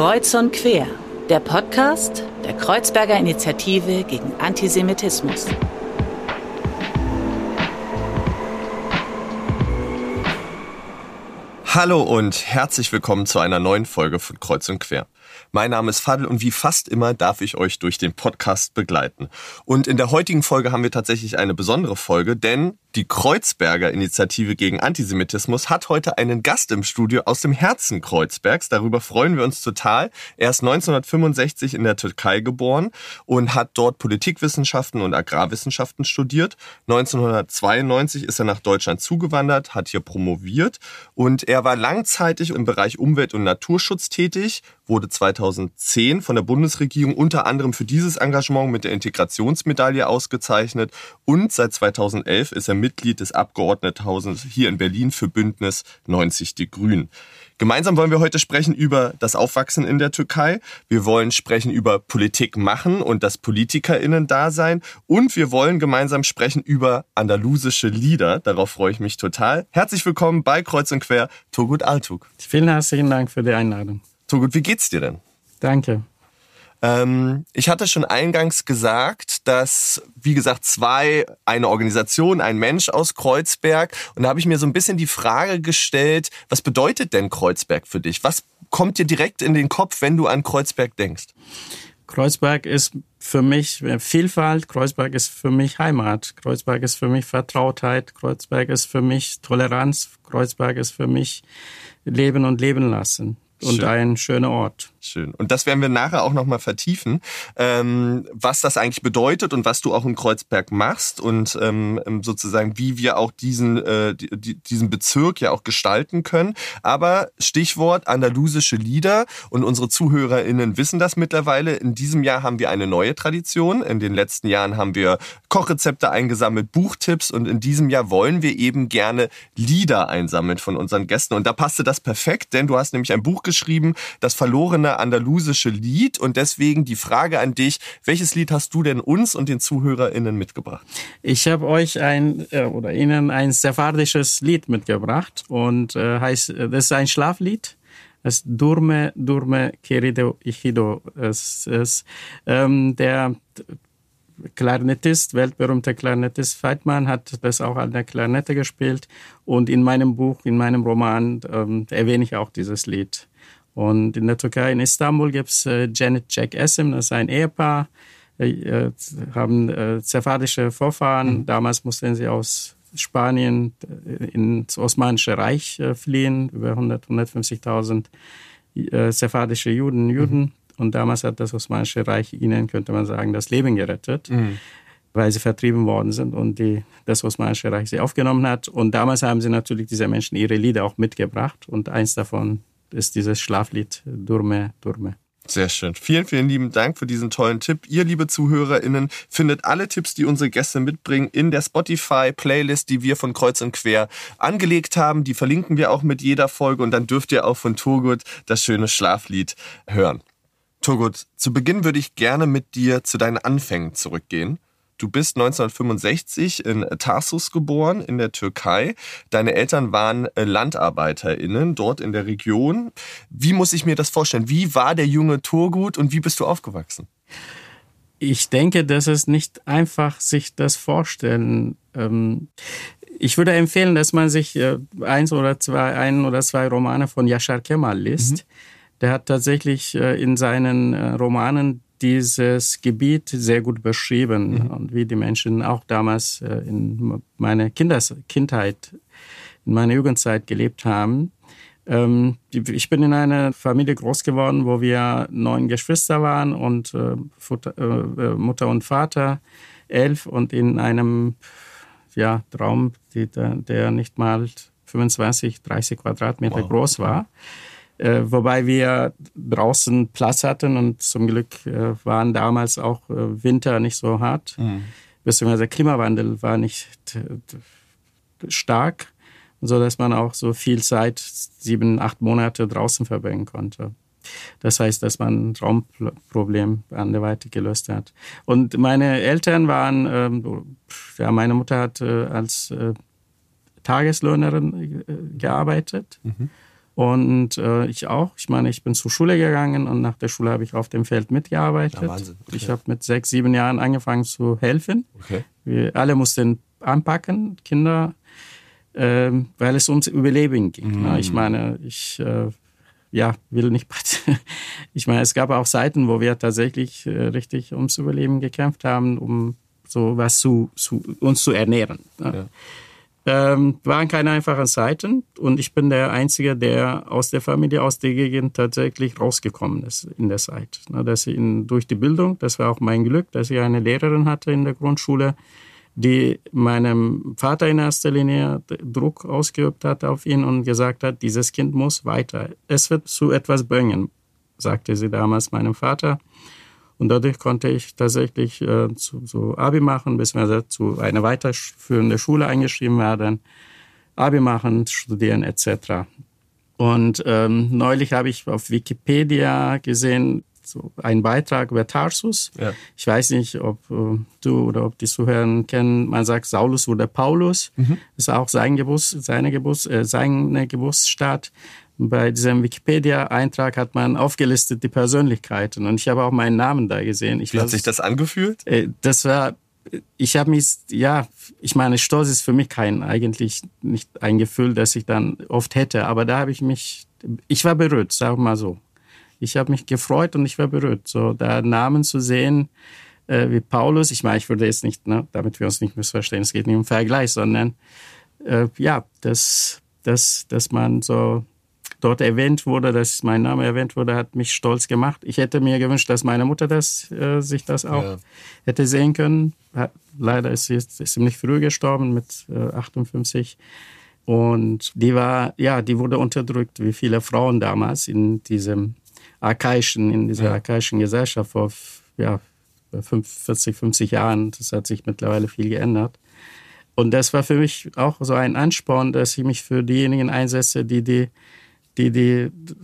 Kreuz und Quer, der Podcast der Kreuzberger Initiative gegen Antisemitismus. Hallo und herzlich willkommen zu einer neuen Folge von Kreuz und Quer. Mein Name ist Fadl und wie fast immer darf ich euch durch den Podcast begleiten. Und in der heutigen Folge haben wir tatsächlich eine besondere Folge, denn die Kreuzberger Initiative gegen Antisemitismus hat heute einen Gast im Studio aus dem Herzen Kreuzbergs. Darüber freuen wir uns total. Er ist 1965 in der Türkei geboren und hat dort Politikwissenschaften und Agrarwissenschaften studiert. 1992 ist er nach Deutschland zugewandert, hat hier promoviert und er war langzeitig im Bereich Umwelt- und Naturschutz tätig, wurde 2010 von der Bundesregierung unter anderem für dieses Engagement mit der Integrationsmedaille ausgezeichnet und seit 2011 ist er Mitglied des Abgeordnetenhauses hier in Berlin für Bündnis 90 Die Grünen. Gemeinsam wollen wir heute sprechen über das Aufwachsen in der Türkei. Wir wollen sprechen über Politik machen und das PolitikerInnen-Dasein. Und wir wollen gemeinsam sprechen über andalusische Lieder. Darauf freue ich mich total. Herzlich willkommen bei Kreuz und Quer, Togut Altuk. Vielen herzlichen Dank für die Einladung. Togut, wie geht's dir denn? Danke. Ähm, ich hatte schon eingangs gesagt, dass, wie gesagt, zwei, eine Organisation, ein Mensch aus Kreuzberg. Und da habe ich mir so ein bisschen die Frage gestellt, was bedeutet denn Kreuzberg für dich? Was kommt dir direkt in den Kopf, wenn du an Kreuzberg denkst? Kreuzberg ist für mich Vielfalt, Kreuzberg ist für mich Heimat, Kreuzberg ist für mich Vertrautheit, Kreuzberg ist für mich Toleranz, Kreuzberg ist für mich Leben und Leben lassen und Schön. ein schöner Ort. Schön. Und das werden wir nachher auch nochmal vertiefen, ähm, was das eigentlich bedeutet und was du auch in Kreuzberg machst und ähm, ähm sozusagen, wie wir auch diesen, äh, die, diesen Bezirk ja auch gestalten können. Aber Stichwort andalusische Lieder und unsere ZuhörerInnen wissen das mittlerweile. In diesem Jahr haben wir eine neue Tradition. In den letzten Jahren haben wir Kochrezepte eingesammelt, Buchtipps und in diesem Jahr wollen wir eben gerne Lieder einsammeln von unseren Gästen. Und da passte das perfekt, denn du hast nämlich ein Buch geschrieben, das verlorene andalusische Lied und deswegen die Frage an dich, welches Lied hast du denn uns und den ZuhörerInnen mitgebracht? Ich habe euch ein äh, oder Ihnen ein sephardisches Lied mitgebracht und äh, heißt, äh, das ist ein Schlaflied. Es Durme, Durme, Querido Ichido. Es ist ähm, der Klarinettist, weltberühmter Klarinettist Feitmann hat das auch an der Klarinette gespielt. Und in meinem Buch, in meinem Roman ähm, erwähne ich auch dieses Lied. Und in der Türkei, in Istanbul, gibt es äh, Janet Jack Essim, das ist ein Ehepaar, äh, äh haben äh, sephardische Vorfahren. Mhm. Damals mussten sie aus Spanien äh, ins Osmanische Reich äh, fliehen, über 100, 150.000 äh, sephardische Juden, Juden. Mhm. Und damals hat das Osmanische Reich ihnen, könnte man sagen, das Leben gerettet. Mhm weil sie vertrieben worden sind und die, das Osmanische Reich sie aufgenommen hat. Und damals haben sie natürlich diese Menschen ihre Lieder auch mitgebracht und eins davon ist dieses Schlaflied Durme, Durme. Sehr schön. Vielen, vielen lieben Dank für diesen tollen Tipp. Ihr, liebe ZuhörerInnen, findet alle Tipps, die unsere Gäste mitbringen, in der Spotify-Playlist, die wir von Kreuz und Quer angelegt haben. Die verlinken wir auch mit jeder Folge und dann dürft ihr auch von Turgut das schöne Schlaflied hören. Turgut, zu Beginn würde ich gerne mit dir zu deinen Anfängen zurückgehen. Du bist 1965 in Tarsus geboren, in der Türkei. Deine Eltern waren äh, LandarbeiterInnen dort in der Region. Wie muss ich mir das vorstellen? Wie war der junge Turgut und wie bist du aufgewachsen? Ich denke, das ist nicht einfach, sich das vorstellen. Ähm, ich würde empfehlen, dass man sich äh, eins oder zwei, ein oder zwei Romane von Yashar Kemal liest. Mhm. Der hat tatsächlich äh, in seinen Romanen dieses Gebiet sehr gut beschrieben mhm. und wie die Menschen auch damals äh, in meiner Kinders Kindheit, in meiner Jugendzeit gelebt haben. Ähm, ich bin in einer Familie groß geworden, wo wir neun Geschwister waren und äh, äh, Mutter und Vater elf und in einem ja, Raum, der nicht mal 25, 30 Quadratmeter wow. groß war äh, wobei wir draußen Platz hatten und zum Glück äh, waren damals auch äh, Winter nicht so hart, mhm. beziehungsweise der Klimawandel war nicht äh, stark, so dass man auch so viel Zeit, sieben, acht Monate draußen verbringen konnte. Das heißt, dass man ein Raumproblem anderweitig gelöst hat. Und meine Eltern waren, ähm, ja, meine Mutter hat äh, als äh, Tageslöhnerin äh, gearbeitet. Mhm Und äh, ich auch. Ich meine, ich bin zur Schule gegangen und nach der Schule habe ich auf dem Feld mitgearbeitet. Ja, Wahnsinn. Okay. Ich habe mit sechs, sieben Jahren angefangen zu helfen. Okay. Wir alle mussten anpacken, Kinder, ähm, weil es ums Überleben ging. ne? Ich meine, ich äh, ja, will nicht. Ich meine, es gab auch Zeiten, wo wir tatsächlich äh, richtig ums Überleben gekämpft haben, um so was zu, zu uns zu ernähren. ne? Ähm, waren keine einfachen Zeiten und ich bin der Einzige, der aus der Familie, aus der Gegend tatsächlich rausgekommen ist in der Zeit. Ne, Dass ich in, durch die Bildung, das war auch mein Glück, dass ich eine Lehrerin hatte in der Grundschule, die meinem Vater in erster Linie Druck ausgeübt hat auf ihn und gesagt hat, dieses Kind muss weiter. Es wird zu etwas bringen, sagte sie damals meinem Vater. Und dadurch konnte ich tatsächlich äh, zu, so Abi machen, beziehungsweise zu einer weiterführenden Schule eingeschrieben werden, Abi machen, studieren etc. Und ähm, neulich habe ich auf Wikipedia gesehen, so einen Beitrag über Tarsus. Ja. Ich weiß nicht, ob äh, du oder ob die Zuhörer kennen. Man sagt Saulus oder Paulus. Das ist auch sein Geburts, seine, Geburts, äh, seine Geburtsstadt. Bei diesem Wikipedia-Eintrag hat man aufgelistet die Persönlichkeiten und ich habe auch meinen Namen da gesehen. Ich Wie hat weiß- sich das angefühlt? äh, das war, ich habe mich, ja, ich meine, Stolz ist für mich kein, eigentlich nicht ein Gefühl, das ich dann oft hätte, aber da habe ich mich, ich war berührt, sagen wir mal so. Ich habe mich gefreut und ich war berührt, so da Namen zu sehen äh, wie Paulus. Ich meine, ich würde jetzt nicht, ne, damit wir uns nicht missverstehen, es geht nicht um Vergleich, sondern äh, ja, dass, dass, dass man so dort erwähnt wurde, dass mein Name erwähnt wurde, hat mich stolz gemacht. Ich hätte mir gewünscht, dass meine Mutter das, äh, sich das auch Ja. hätte sehen können. Leider ist sie jetzt ziemlich früh gestorben mit äh, 58. Und die war, ja, die wurde unterdrückt, wie viele Frauen damals in diesem archaischen, in dieser Ja. archaischen Gesellschaft vor, ja, 40, 50 Jahren. Das hat sich mittlerweile viel geändert. Und das war für mich auch so ein Ansporn, dass ich mich für diejenigen einsetze, die, die, die, die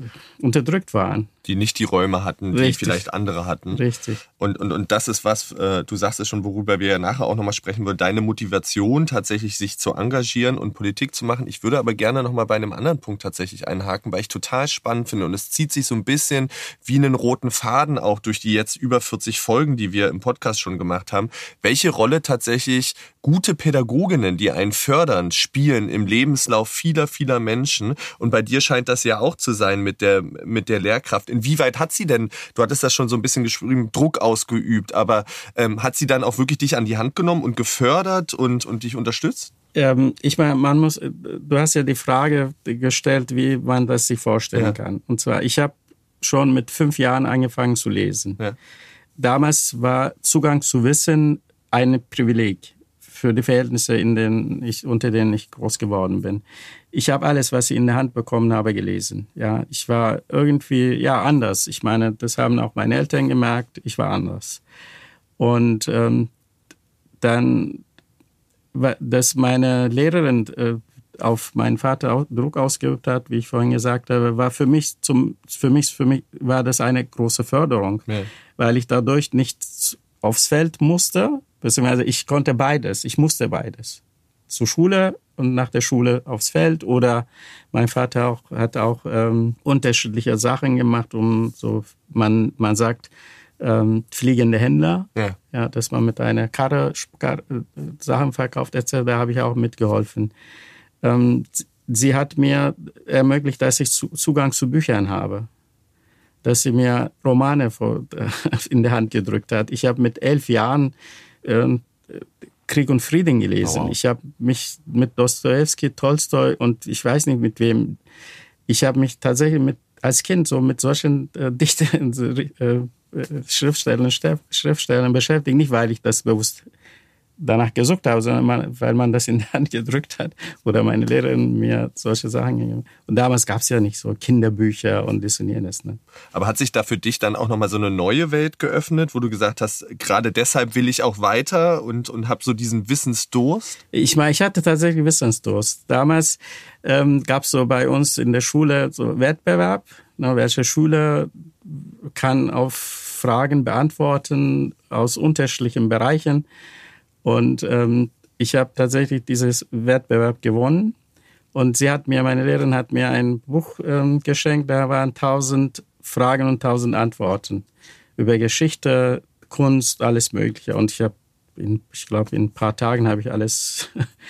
unterdrückt waren. Die nicht die Räume hatten, die Richtig. vielleicht andere hatten. Richtig. Und, und, und das ist was, äh, du sagst es schon, worüber wir ja nachher auch nochmal sprechen wollen, deine Motivation tatsächlich sich zu engagieren und Politik zu machen. Ich würde aber gerne nochmal bei einem anderen Punkt tatsächlich einhaken, weil ich total spannend finde und es zieht sich so ein bisschen wie einen roten Faden auch durch die jetzt über 40 Folgen, die wir im Podcast schon gemacht haben, welche Rolle tatsächlich gute Pädagoginnen, die einen fördern, spielen im Lebenslauf vieler, vieler Menschen. Und bei dir scheint das ja auch zu sein mit der, mit der Lehrkraft. Inwieweit hat sie denn, du hattest das schon so ein bisschen geschrieben, Druck ausgeübt, aber ähm, hat sie dann auch wirklich dich an die Hand genommen und gefördert und, und dich unterstützt? Ähm, ich meine, man muss, äh, du hast ja die Frage gestellt, wie man das sich vorstellen Ja. kann. Und zwar, ich habe schon mit fünf Jahren angefangen zu lesen. Ja. Damals war Zugang zu Wissen ein Privileg für die Verhältnisse, in denen ich, unter denen ich groß geworden bin. Ich habe alles, was ich in der Hand bekommen habe, gelesen. Ja, ich war irgendwie ja anders. Ich meine, das haben auch meine Eltern gemerkt. Ich war anders. Und ähm, dann dass meine Lehrerin äh, auf meinen Vater Druck ausgeübt hat, wie ich vorhin gesagt habe, war für mich zum für mich für mich war das eine große Förderung, Ja. weil ich dadurch nicht aufs Feld musste, beziehungsweise ich konnte beides, ich musste beides. Zur Schule und nach der Schule aufs Feld oder mein Vater auch, hat auch ähm, unterschiedliche Sachen gemacht, um so man man sagt ähm, fliegende Händler, Ja. ja, dass man mit einer Karre Kar- äh, Sachen verkauft etc. Da habe ich auch mitgeholfen. Ähm, sie hat mir ermöglicht, dass ich zu, Zugang zu Büchern habe, dass sie mir Romane vor, in der Hand gedrückt hat. Ich habe mit elf Jahren Krieg und Frieden gelesen. Oh, wow. Ich habe mich mit Dostoevsky, Tolstoi und ich weiß nicht mit wem. Ich habe mich tatsächlich mit als Kind so mit solchen äh, Dichtern, äh, Schriftstellern, Ste- Schriftstellern beschäftigt, nicht weil ich das bewusst danach gesucht habe, sondern man, weil man das in die Hand gedrückt hat oder meine Lehrerin mir solche Sachen gegeben. hat. Und damals gab es ja nicht so Kinderbücher und das und jenes. Ne? Aber hat sich da für dich dann auch nochmal so eine neue Welt geöffnet, wo du gesagt hast, gerade deshalb will ich auch weiter und, und habe so diesen Wissensdurst? Ich meine, ich hatte tatsächlich Wissensdurst. Damals ähm, gab es so bei uns in der Schule so Wettbewerb, ne, welche Schule kann auf Fragen beantworten aus unterschiedlichen Bereichen. Und ähm, ich habe tatsächlich dieses Wettbewerb gewonnen. Und sie hat mir, meine Lehrerin hat mir ein Buch ähm, geschenkt, da waren tausend Fragen und tausend Antworten über Geschichte, Kunst, alles Mögliche. Und ich habe, ich glaube, in ein paar Tagen habe ich alles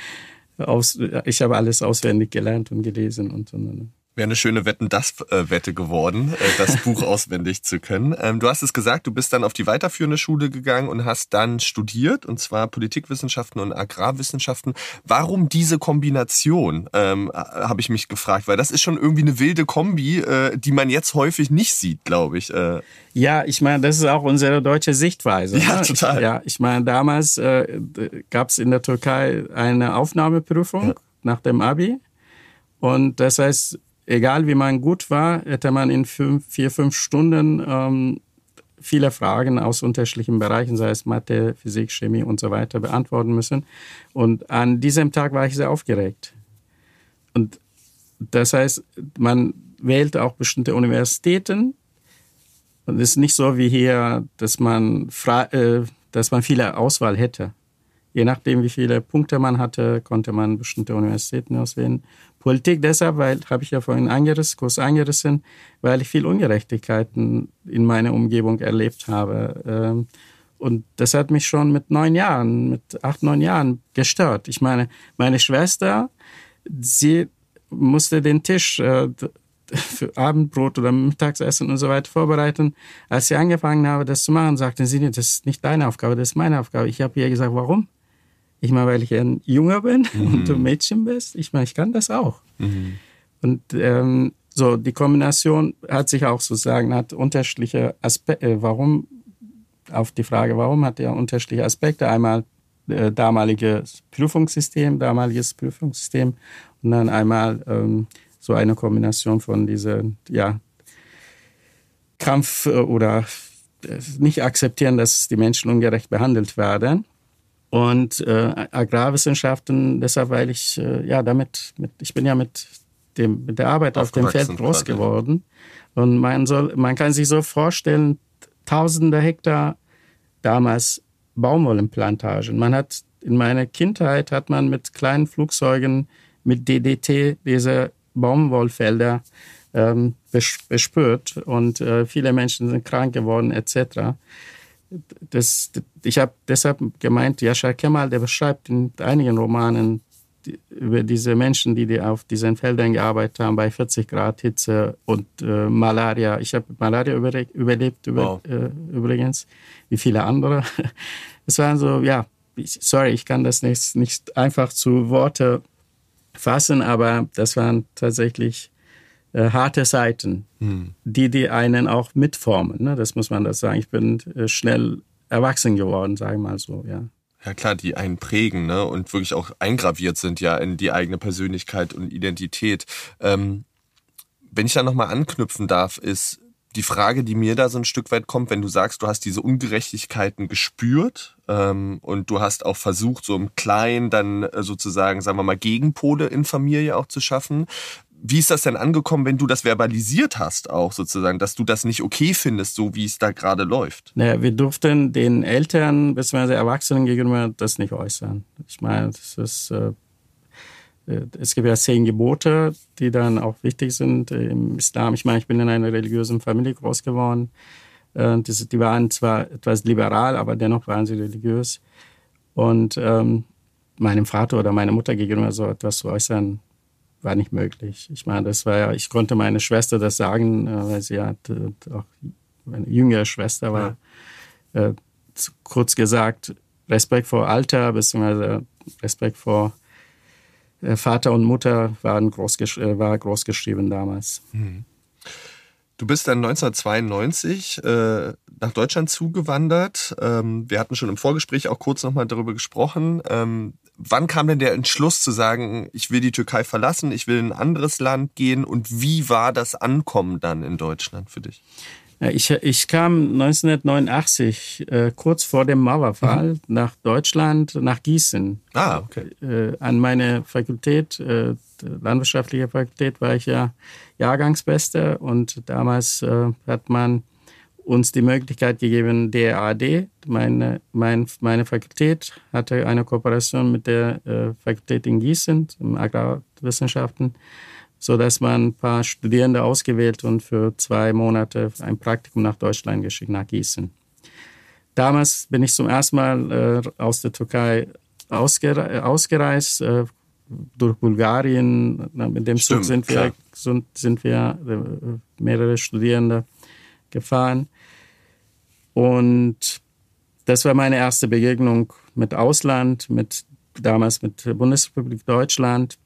aus, ich habe alles auswendig gelernt und gelesen und, und. Wäre eine schöne Wetten-Das-Wette geworden, äh, das Buch auswendig zu können. Ähm, du hast es gesagt, du bist dann auf die weiterführende Schule gegangen und hast dann studiert, und zwar Politikwissenschaften und Agrarwissenschaften. Warum diese Kombination, ähm, habe ich mich gefragt, weil das ist schon irgendwie eine wilde Kombi, äh, die man jetzt häufig nicht sieht, glaube ich. Äh. Ja, ich meine, das ist auch unsere deutsche Sichtweise. Ja, ne? total. Ja, ich meine, damals äh, gab es in der Türkei eine Aufnahmeprüfung ja. nach dem Abi. Und das heißt, egal wie man gut war, hätte man in fünf, vier, fünf Stunden ähm, viele Fragen aus unterschiedlichen Bereichen, sei es Mathe, Physik, Chemie und so weiter, beantworten müssen. Und an diesem Tag war ich sehr aufgeregt. Und das heißt, man wählt auch bestimmte Universitäten. Und es ist nicht so wie hier, dass man, äh, dass man viele Auswahl hätte. Je nachdem, wie viele Punkte man hatte, konnte man bestimmte Universitäten auswählen. Politik deshalb, weil, habe ich ja vorhin angerissen, kurz angerissen, weil ich viel Ungerechtigkeiten in meiner Umgebung erlebt habe. Ähm, und das hat mich schon mit neun Jahren, mit acht, neun Jahren gestört. Ich meine, meine Schwester, sie musste den Tisch äh, für Abendbrot oder Mittagsessen und so weiter vorbereiten. Als sie angefangen habe, das zu machen, sagte sie, das ist nicht deine Aufgabe, das ist meine Aufgabe. Ich habe ihr gesagt, warum? Ich meine, weil ich ein Junger bin mhm. und du ein Mädchen bist. Ich meine, ich kann das auch. Mhm. Und ähm, so, die Kombination hat sich auch sozusagen, hat unterschiedliche Aspekte. Äh, warum, auf die Frage, warum hat er unterschiedliche Aspekte? Einmal äh, damaliges Prüfungssystem, damaliges Prüfungssystem und dann einmal ähm, so eine Kombination von diesen, ja, Kampf äh, oder äh, nicht akzeptieren, dass die Menschen ungerecht behandelt werden. Und äh, Agrarwissenschaften, deshalb, weil ich äh, ja damit, mit, ich bin ja mit dem mit der Arbeit auf dem Feld groß gerade. geworden. Und man soll, man kann sich so vorstellen, tausende Hektar damals Baumwollenplantagen. Man hat in meiner Kindheit hat man mit kleinen Flugzeugen mit DDT diese Baumwollfelder ähm, bespürt und äh, viele Menschen sind krank geworden etc das, ich habe deshalb gemeint, Yashar Kemal, der beschreibt in einigen Romanen die, über diese Menschen, die, die auf diesen Feldern gearbeitet haben, bei 40 Grad Hitze und äh, Malaria. Ich habe Malaria überlebt über, wow. äh, übrigens, wie viele andere. Es waren so, ja, sorry, ich kann das nicht, nicht einfach zu Worte fassen, aber das waren tatsächlich äh, harte Seiten, hm. die die einen auch mitformen. Ne? Das muss man das sagen. Ich bin äh, schnell erwachsen geworden, sagen wir mal so, ja. Ja klar, die einen prägen ne? und wirklich auch eingraviert sind ja in die eigene Persönlichkeit und Identität. Ähm, wenn ich da nochmal anknüpfen darf, ist die Frage, die mir da so ein Stück weit kommt, wenn du sagst, du hast diese Ungerechtigkeiten gespürt ähm, und du hast auch versucht, so im Kleinen dann äh, sozusagen, sagen wir mal, Gegenpole in Familie auch zu schaffen wie ist das denn angekommen, wenn du das verbalisiert hast, auch sozusagen, dass du das nicht okay findest, so wie es da gerade läuft? Naja, wir durften den Eltern bzw. Erwachsenen gegenüber das nicht äußern. Ich meine, das ist, äh, äh, es gibt ja zehn Gebote, die dann auch wichtig sind im Islam. Ich meine, ich bin in einer religiösen Familie groß geworden. Äh, die waren zwar etwas liberal, aber dennoch waren sie religiös. Und ähm, meinem Vater oder meiner Mutter gegenüber so etwas zu äußern, war nicht möglich. Ich meine, das war ja, ich konnte meine Schwester das sagen, äh, weil sie hat auch meine jüngere Schwester war. Ja. Äh, kurz gesagt, Respekt vor Alter, beziehungsweise Respekt vor äh, Vater und Mutter waren groß, äh, war groß geschrieben damals. Mhm. Du bist dann 1992 äh, nach Deutschland zugewandert. Ähm, wir hatten schon im Vorgespräch auch kurz nochmal darüber gesprochen. Ähm, wann kam denn der Entschluss zu sagen, ich will die Türkei verlassen, ich will in ein anderes Land gehen und wie war das Ankommen dann in Deutschland für dich? Ich, ich kam 1989, äh, kurz vor dem Mauerfall, mhm. nach Deutschland, nach Gießen. Ah, okay. Äh, an meine Fakultät, äh, landwirtschaftliche Fakultät, war ich ja Jahrgangsbester und damals äh, hat man uns die Möglichkeit gegeben, DAAD, meine, mein, meine Fakultät hatte eine Kooperation mit der äh, Fakultät in Gießen, im Agrarwissenschaften, so dass man ein paar Studierende ausgewählt und für zwei Monate ein Praktikum nach Deutschland geschickt, nach Gießen. Damals bin ich zum ersten Mal äh, aus der Türkei ausgere ausgereist, äh, durch Bulgarien. Mit dem Stimmt, Zug sind wir, sind, sind wir äh, mehrere Studierende gefahren. Und das war meine erste Begegnung mit Ausland, mit damals mit Bundesrepublik Deutschland.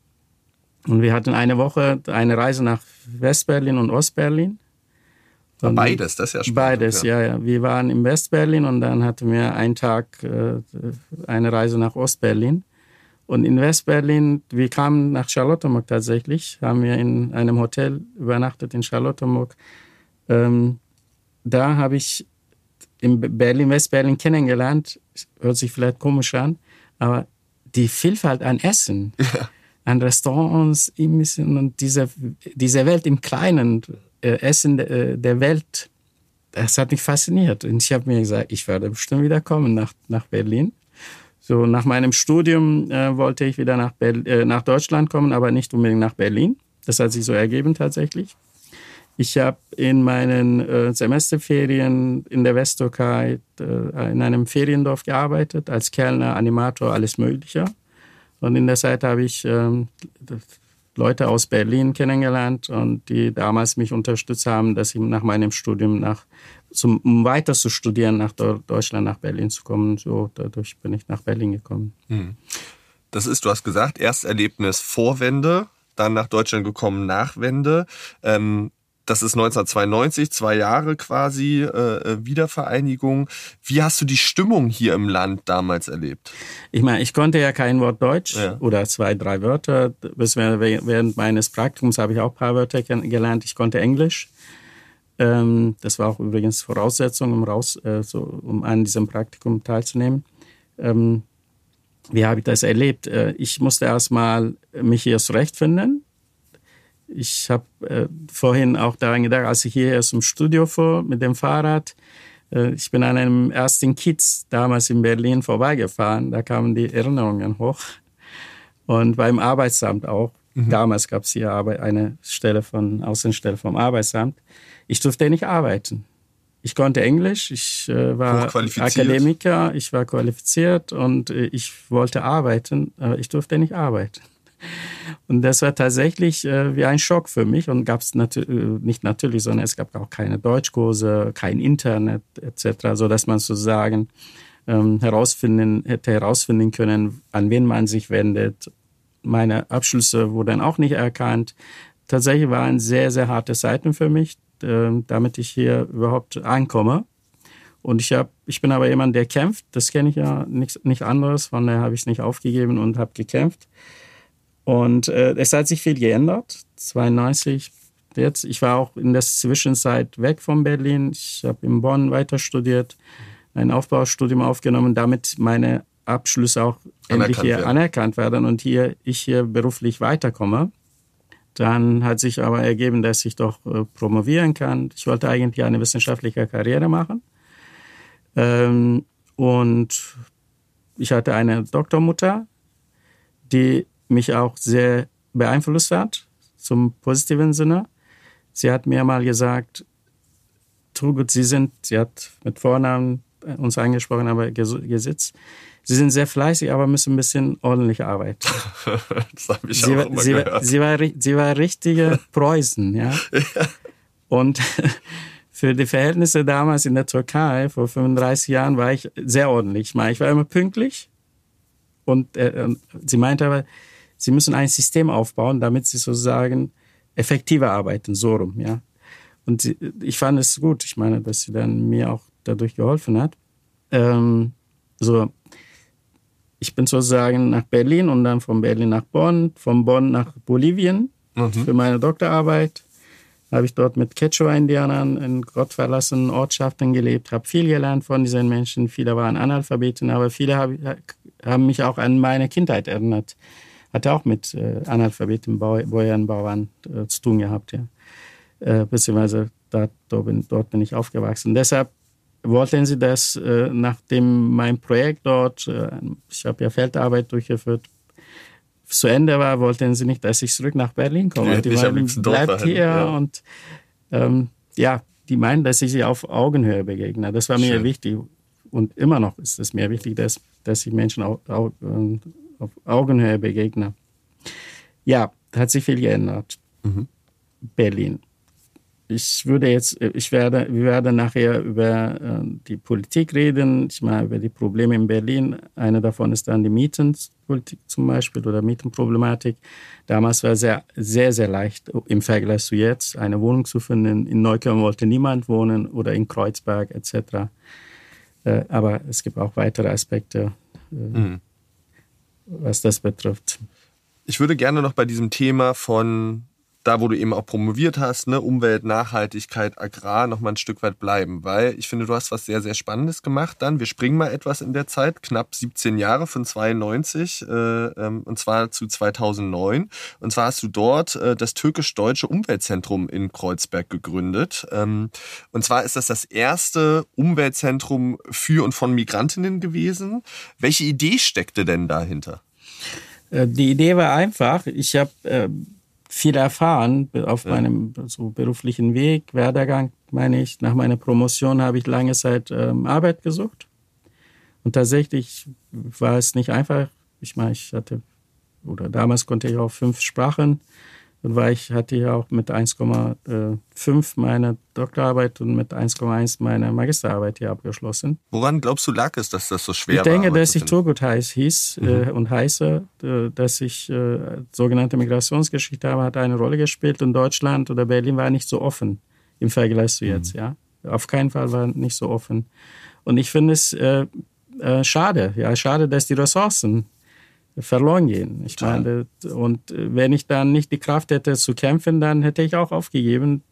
Und wir hatten eine Woche eine Reise nach Westberlin und Ostberlin. Und beides, das ist ja spannend. Beides, ja. ja, ja. Wir waren in Westberlin und dann hatten wir einen Tag äh, eine Reise nach Ostberlin. Und in Westberlin, wir kamen nach Charlottenburg tatsächlich, haben wir in einem Hotel übernachtet in Charlottenburg. Ähm, da habe ich in Berlin, Westberlin kennengelernt, hört sich vielleicht komisch an, aber die Vielfalt an Essen, ja. an Restaurants, Imbissen und diese, diese Welt im Kleinen, äh, Essen äh, der Welt, das hat mich fasziniert. Und ich habe mir gesagt, ich werde bestimmt wieder kommen nach, nach Berlin. So, nach meinem Studium äh, wollte ich wieder nach, Ber äh, nach Deutschland kommen, aber nicht unbedingt nach Berlin. Das hat sich so ergeben tatsächlich. Ich habe in meinen äh, Semesterferien in der Westtürkei äh, in einem Feriendorf gearbeitet, als Kellner, Animator, alles Mögliche. Und in der Zeit habe ich ähm, Leute aus Berlin kennengelernt und die damals mich unterstützt haben, dass ich nach meinem Studium nach, zum, um weiter zu studieren, nach Deutschland, nach Berlin zu kommen. So, dadurch bin ich nach Berlin gekommen. Hm. Das ist, du hast gesagt, Ersterlebnis vor Wende, dann nach Deutschland gekommen nach Wende. Ähm, das ist 1992, zwei Jahre quasi äh, äh, Wiedervereinigung. Wie hast du die Stimmung hier im Land damals erlebt? Ich meine, ich konnte ja kein Wort Deutsch ja. oder zwei, drei Wörter. Während meines Praktikums habe ich auch ein paar Wörter gelernt. Ich konnte Englisch. Ähm, das war auch übrigens Voraussetzung, um, raus, äh, so, um an diesem Praktikum teilzunehmen. Ähm, wie habe ich das erlebt? Äh, ich musste erstmal mich hier zurechtfinden ich habe äh, vorhin auch daran gedacht, als ich hierher zum Studio fuhr mit dem Fahrrad, äh, ich bin an einem ersten Kiez damals in Berlin vorbeigefahren, da kamen die Erinnerungen hoch. Und beim Arbeitsamt auch. Mhm. Damals gab es hier eine Stelle von, Außenstelle vom Arbeitsamt. Ich durfte nicht arbeiten. Ich konnte Englisch, ich äh, war Akademiker, ich war qualifiziert und äh, ich wollte arbeiten, aber ich durfte nicht arbeiten. Und das war tatsächlich äh, wie ein Schock für mich und gab es nat äh, nicht natürlich, sondern es gab auch keine Deutschkurse, kein Internet etc., so dass man sozusagen ähm, herausfinden hätte herausfinden können, an wen man sich wendet. Meine Abschlüsse wurden auch nicht erkannt. Tatsächlich waren sehr sehr harte Zeiten für mich, damit ich hier überhaupt ankomme. Und ich, hab, ich bin aber jemand, der kämpft. Das kenne ich ja nicht, nicht anderes. Von daher habe ich es nicht aufgegeben und habe gekämpft. Und äh, es hat sich viel geändert. 92 jetzt. Ich war auch in der Zwischenzeit weg von Berlin. Ich habe in Bonn weiter studiert, ein Aufbaustudium aufgenommen, damit meine Abschlüsse auch endlich hier werden. anerkannt werden und hier ich hier beruflich weiterkomme. Dann hat sich aber ergeben, dass ich doch äh, promovieren kann. Ich wollte eigentlich eine wissenschaftliche Karriere machen. Ähm, und ich hatte eine Doktormutter, die mich auch sehr beeinflusst hat, zum positiven Sinne. Sie hat mir mal gesagt, Turgut, Sie sind, sie hat mit Vornamen uns angesprochen, aber gesitzt. Sie sind sehr fleißig, aber müssen ein bisschen ordentlich arbeiten. das habe ich sie, auch immer sie, gehört. Sie war, sie war richtige Preußen, ja. ja. Und für die Verhältnisse damals in der Türkei, vor 35 Jahren, war ich sehr ordentlich. Ich war immer pünktlich. Und äh, sie meinte aber, Sie müssen ein System aufbauen, damit Sie sozusagen effektiver arbeiten, so rum, ja. Und ich fand es gut. Ich meine, dass sie dann mir auch dadurch geholfen hat. Ähm, so, ich bin sozusagen nach Berlin und dann von Berlin nach Bonn, von Bonn nach Bolivien mhm. für meine Doktorarbeit. Habe ich dort mit Quechua-Indianern in gottverlassenen Ortschaften gelebt, habe viel gelernt von diesen Menschen. Viele waren Analphabeten, aber viele haben mich auch an meine Kindheit erinnert hatte auch mit äh, Analphabeten, Bäuern, Bauern äh, zu tun gehabt. Ja. Äh, beziehungsweise dort, dort bin ich aufgewachsen. Deshalb wollten sie das, äh, nachdem mein Projekt dort, äh, ich habe ja Feldarbeit durchgeführt, zu Ende war, wollten sie nicht, dass ich zurück nach Berlin komme. Ja, die meinen, bleibt hier ja. und ähm, ja, die meinen, dass ich sie auf Augenhöhe begegne. Das war mir Schön. wichtig und immer noch ist es mir wichtig, dass, dass ich Menschen auf, auf, auf Augenhöhe begegne. Ja, hat sich viel geändert. Mhm. Berlin ich würde jetzt, ich werde, wir werden nachher über äh, die Politik reden, ich meine über die Probleme in Berlin. Eine davon ist dann die Mietenpolitik zum Beispiel oder Mietenproblematik. Damals war es sehr, sehr, sehr leicht im Vergleich zu jetzt eine Wohnung zu finden. In Neukölln wollte niemand wohnen oder in Kreuzberg etc. Äh, aber es gibt auch weitere Aspekte, äh, mhm. was das betrifft. Ich würde gerne noch bei diesem Thema von da, wo du eben auch promoviert hast, ne, Umwelt, Nachhaltigkeit, Agrar, noch mal ein Stück weit bleiben. Weil ich finde, du hast was sehr, sehr Spannendes gemacht dann. Wir springen mal etwas in der Zeit, knapp 17 Jahre von 92, äh, ähm, und zwar zu 2009. Und zwar hast du dort äh, das türkisch-deutsche Umweltzentrum in Kreuzberg gegründet. Ähm, und zwar ist das das erste Umweltzentrum für und von Migrantinnen gewesen. Welche Idee steckte denn dahinter? Äh, die Idee war einfach. Ich habe äh, viel erfahren auf ja. meinem so beruflichen Weg, Werdegang, meine ich. Nach meiner Promotion habe ich lange Zeit ähm, Arbeit gesucht. Und tatsächlich war es nicht einfach. Ich meine, ich hatte, oder damals konnte ich auch fünf Sprachen weil ich hatte ja auch mit 1,5 meine Doktorarbeit und mit 1,1 meine Magisterarbeit hier abgeschlossen. Woran glaubst du lag es, dass das so schwer war? Ich denke, dass ich Turgut heiß hieß mhm. äh, und heiße, äh, dass ich äh, sogenannte Migrationsgeschichte habe, hat eine Rolle gespielt und Deutschland oder Berlin war nicht so offen im Vergleich zu jetzt. Mhm. Ja, auf keinen Fall war nicht so offen. Und ich finde es äh, äh, schade, ja, schade, dass die Ressourcen verloren gehen. Ich meine, und wenn ich dann nicht die Kraft hätte zu kämpfen, dann hätte ich auch aufgegeben.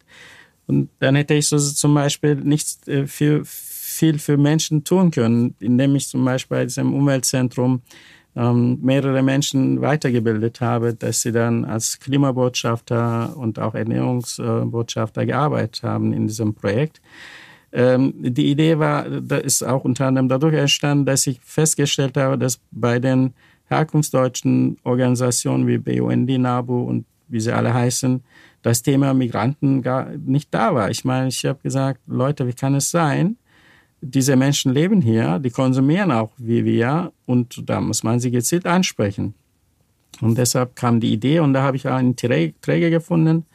Und dann hätte ich so zum Beispiel nichts äh, für, viel für Menschen tun können, indem ich zum Beispiel bei diesem Umweltzentrum ähm, mehrere Menschen weitergebildet habe, dass sie dann als Klimabotschafter und auch Ernährungsbotschafter gearbeitet haben in diesem Projekt. Ähm, die Idee war, da ist auch unter anderem dadurch entstanden, dass ich festgestellt habe, dass bei den herkunftsdeutschen Organisationen wie BUND, NABU und wie sie alle heißen, das Thema Migranten gar nicht da war. Ich meine, ich habe gesagt, Leute, wie kann es sein? Diese Menschen leben hier, die konsumieren auch wie wir und da muss man sie gezielt ansprechen. Und deshalb kam die Idee und da habe ich einen Träger gefunden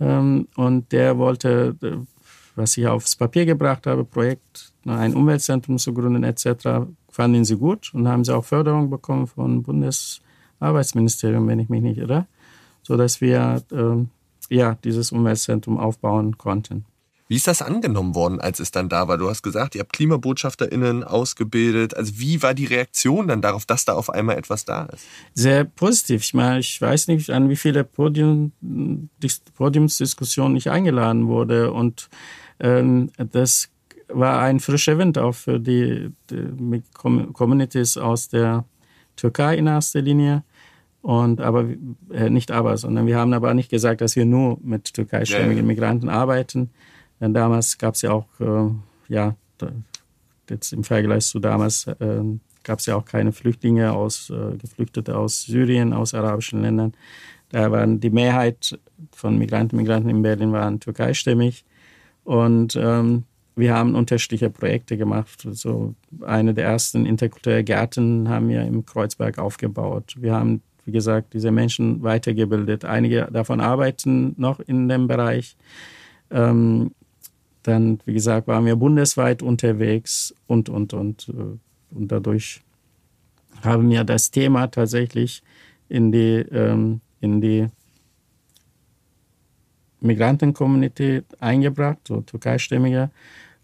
ähm, und der wollte, äh, was ich aufs Papier gebracht habe, Projekt, ein Umweltzentrum zu gründen etc., fanden sie gut und haben sie auch Förderung bekommen vom Bundesarbeitsministerium, wenn ich mich nicht irre, sodass wir äh, ja, dieses Umweltzentrum aufbauen konnten. Wie ist das angenommen worden, als es dann da war? Du hast gesagt, ihr habt KlimabotschafterInnen ausgebildet. Also wie war die Reaktion dann darauf, dass da auf einmal etwas da ist? Sehr positiv. Ich meine, ich weiß nicht, an wie viele Podium, Podiumsdiskussionen ich eingeladen wurde. Und ähm, das war ein frischer Wind auch für die, die Communities aus der Türkei in erster Linie. Und aber äh, nicht aber, sondern wir haben aber nicht gesagt, dass wir nur mit türkeistämmigen ja, ja. Migranten arbeiten. Denn damals gab es ja auch, äh, ja, jetzt im Vergleich zu damals äh, gab es ja auch keine Flüchtlinge aus, äh, Geflüchtete aus Syrien, aus arabischen Ländern. Da waren die Mehrheit von Migranten, Migranten in Berlin waren türkeistämmig. Und ähm, wir haben unterschiedliche Projekte gemacht. So eine der ersten interkulturellen Gärten haben wir im Kreuzberg aufgebaut. Wir haben, wie gesagt, diese Menschen weitergebildet. Einige davon arbeiten noch in dem Bereich. Ähm, dann, wie gesagt, waren wir bundesweit unterwegs und, und, und. Äh, und dadurch haben wir das Thema tatsächlich in die, ähm, in die Migranten-Community eingebracht, so türkeistämmige.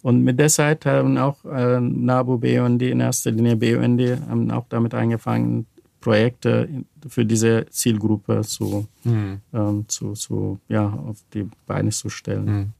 Und mit der Zeit haben auch äh, NABU, BUND, in erster Linie BUND, haben auch damit angefangen, Projekte für diese Zielgruppe zu, mhm. ähm, zu, zu, ja, auf die Beine zu stellen. Mhm.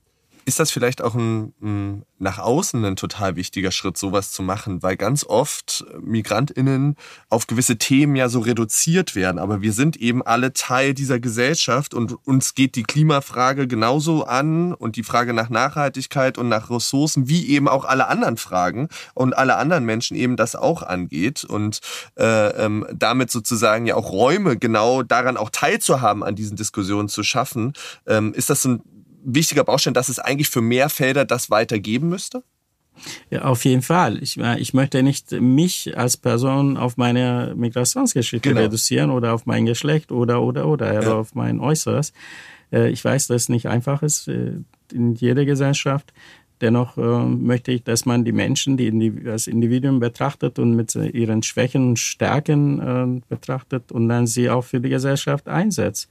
Ist das vielleicht auch ein, ein, nach außen ein total wichtiger Schritt, sowas zu machen, weil ganz oft MigrantInnen auf gewisse Themen ja so reduziert werden. Aber wir sind eben alle Teil dieser Gesellschaft und uns geht die Klimafrage genauso an und die Frage nach Nachhaltigkeit und nach Ressourcen, wie eben auch alle anderen Fragen und alle anderen Menschen eben das auch angeht. Und äh, ähm, damit sozusagen ja auch Räume genau daran auch teilzuhaben, an diesen Diskussionen zu schaffen. Ähm, ist das ein wichtiger Baustein, dass es eigentlich für mehr Felder das weitergeben müsste? Ja, auf jeden Fall. Ich, ich möchte nicht mich als Person auf meine Migrationsgeschichte genau. reduzieren oder auf mein Geschlecht oder, oder, oder, ja. oder auf mein Äußeres. Äh, ich weiß, dass es nicht einfach ist äh, in jeder Gesellschaft. Dennoch äh, möchte ich, dass man die Menschen, die als Individuum betrachtet und mit ihren Schwächen und Stärken betrachtet und dann sie auch für die Gesellschaft einsetzt.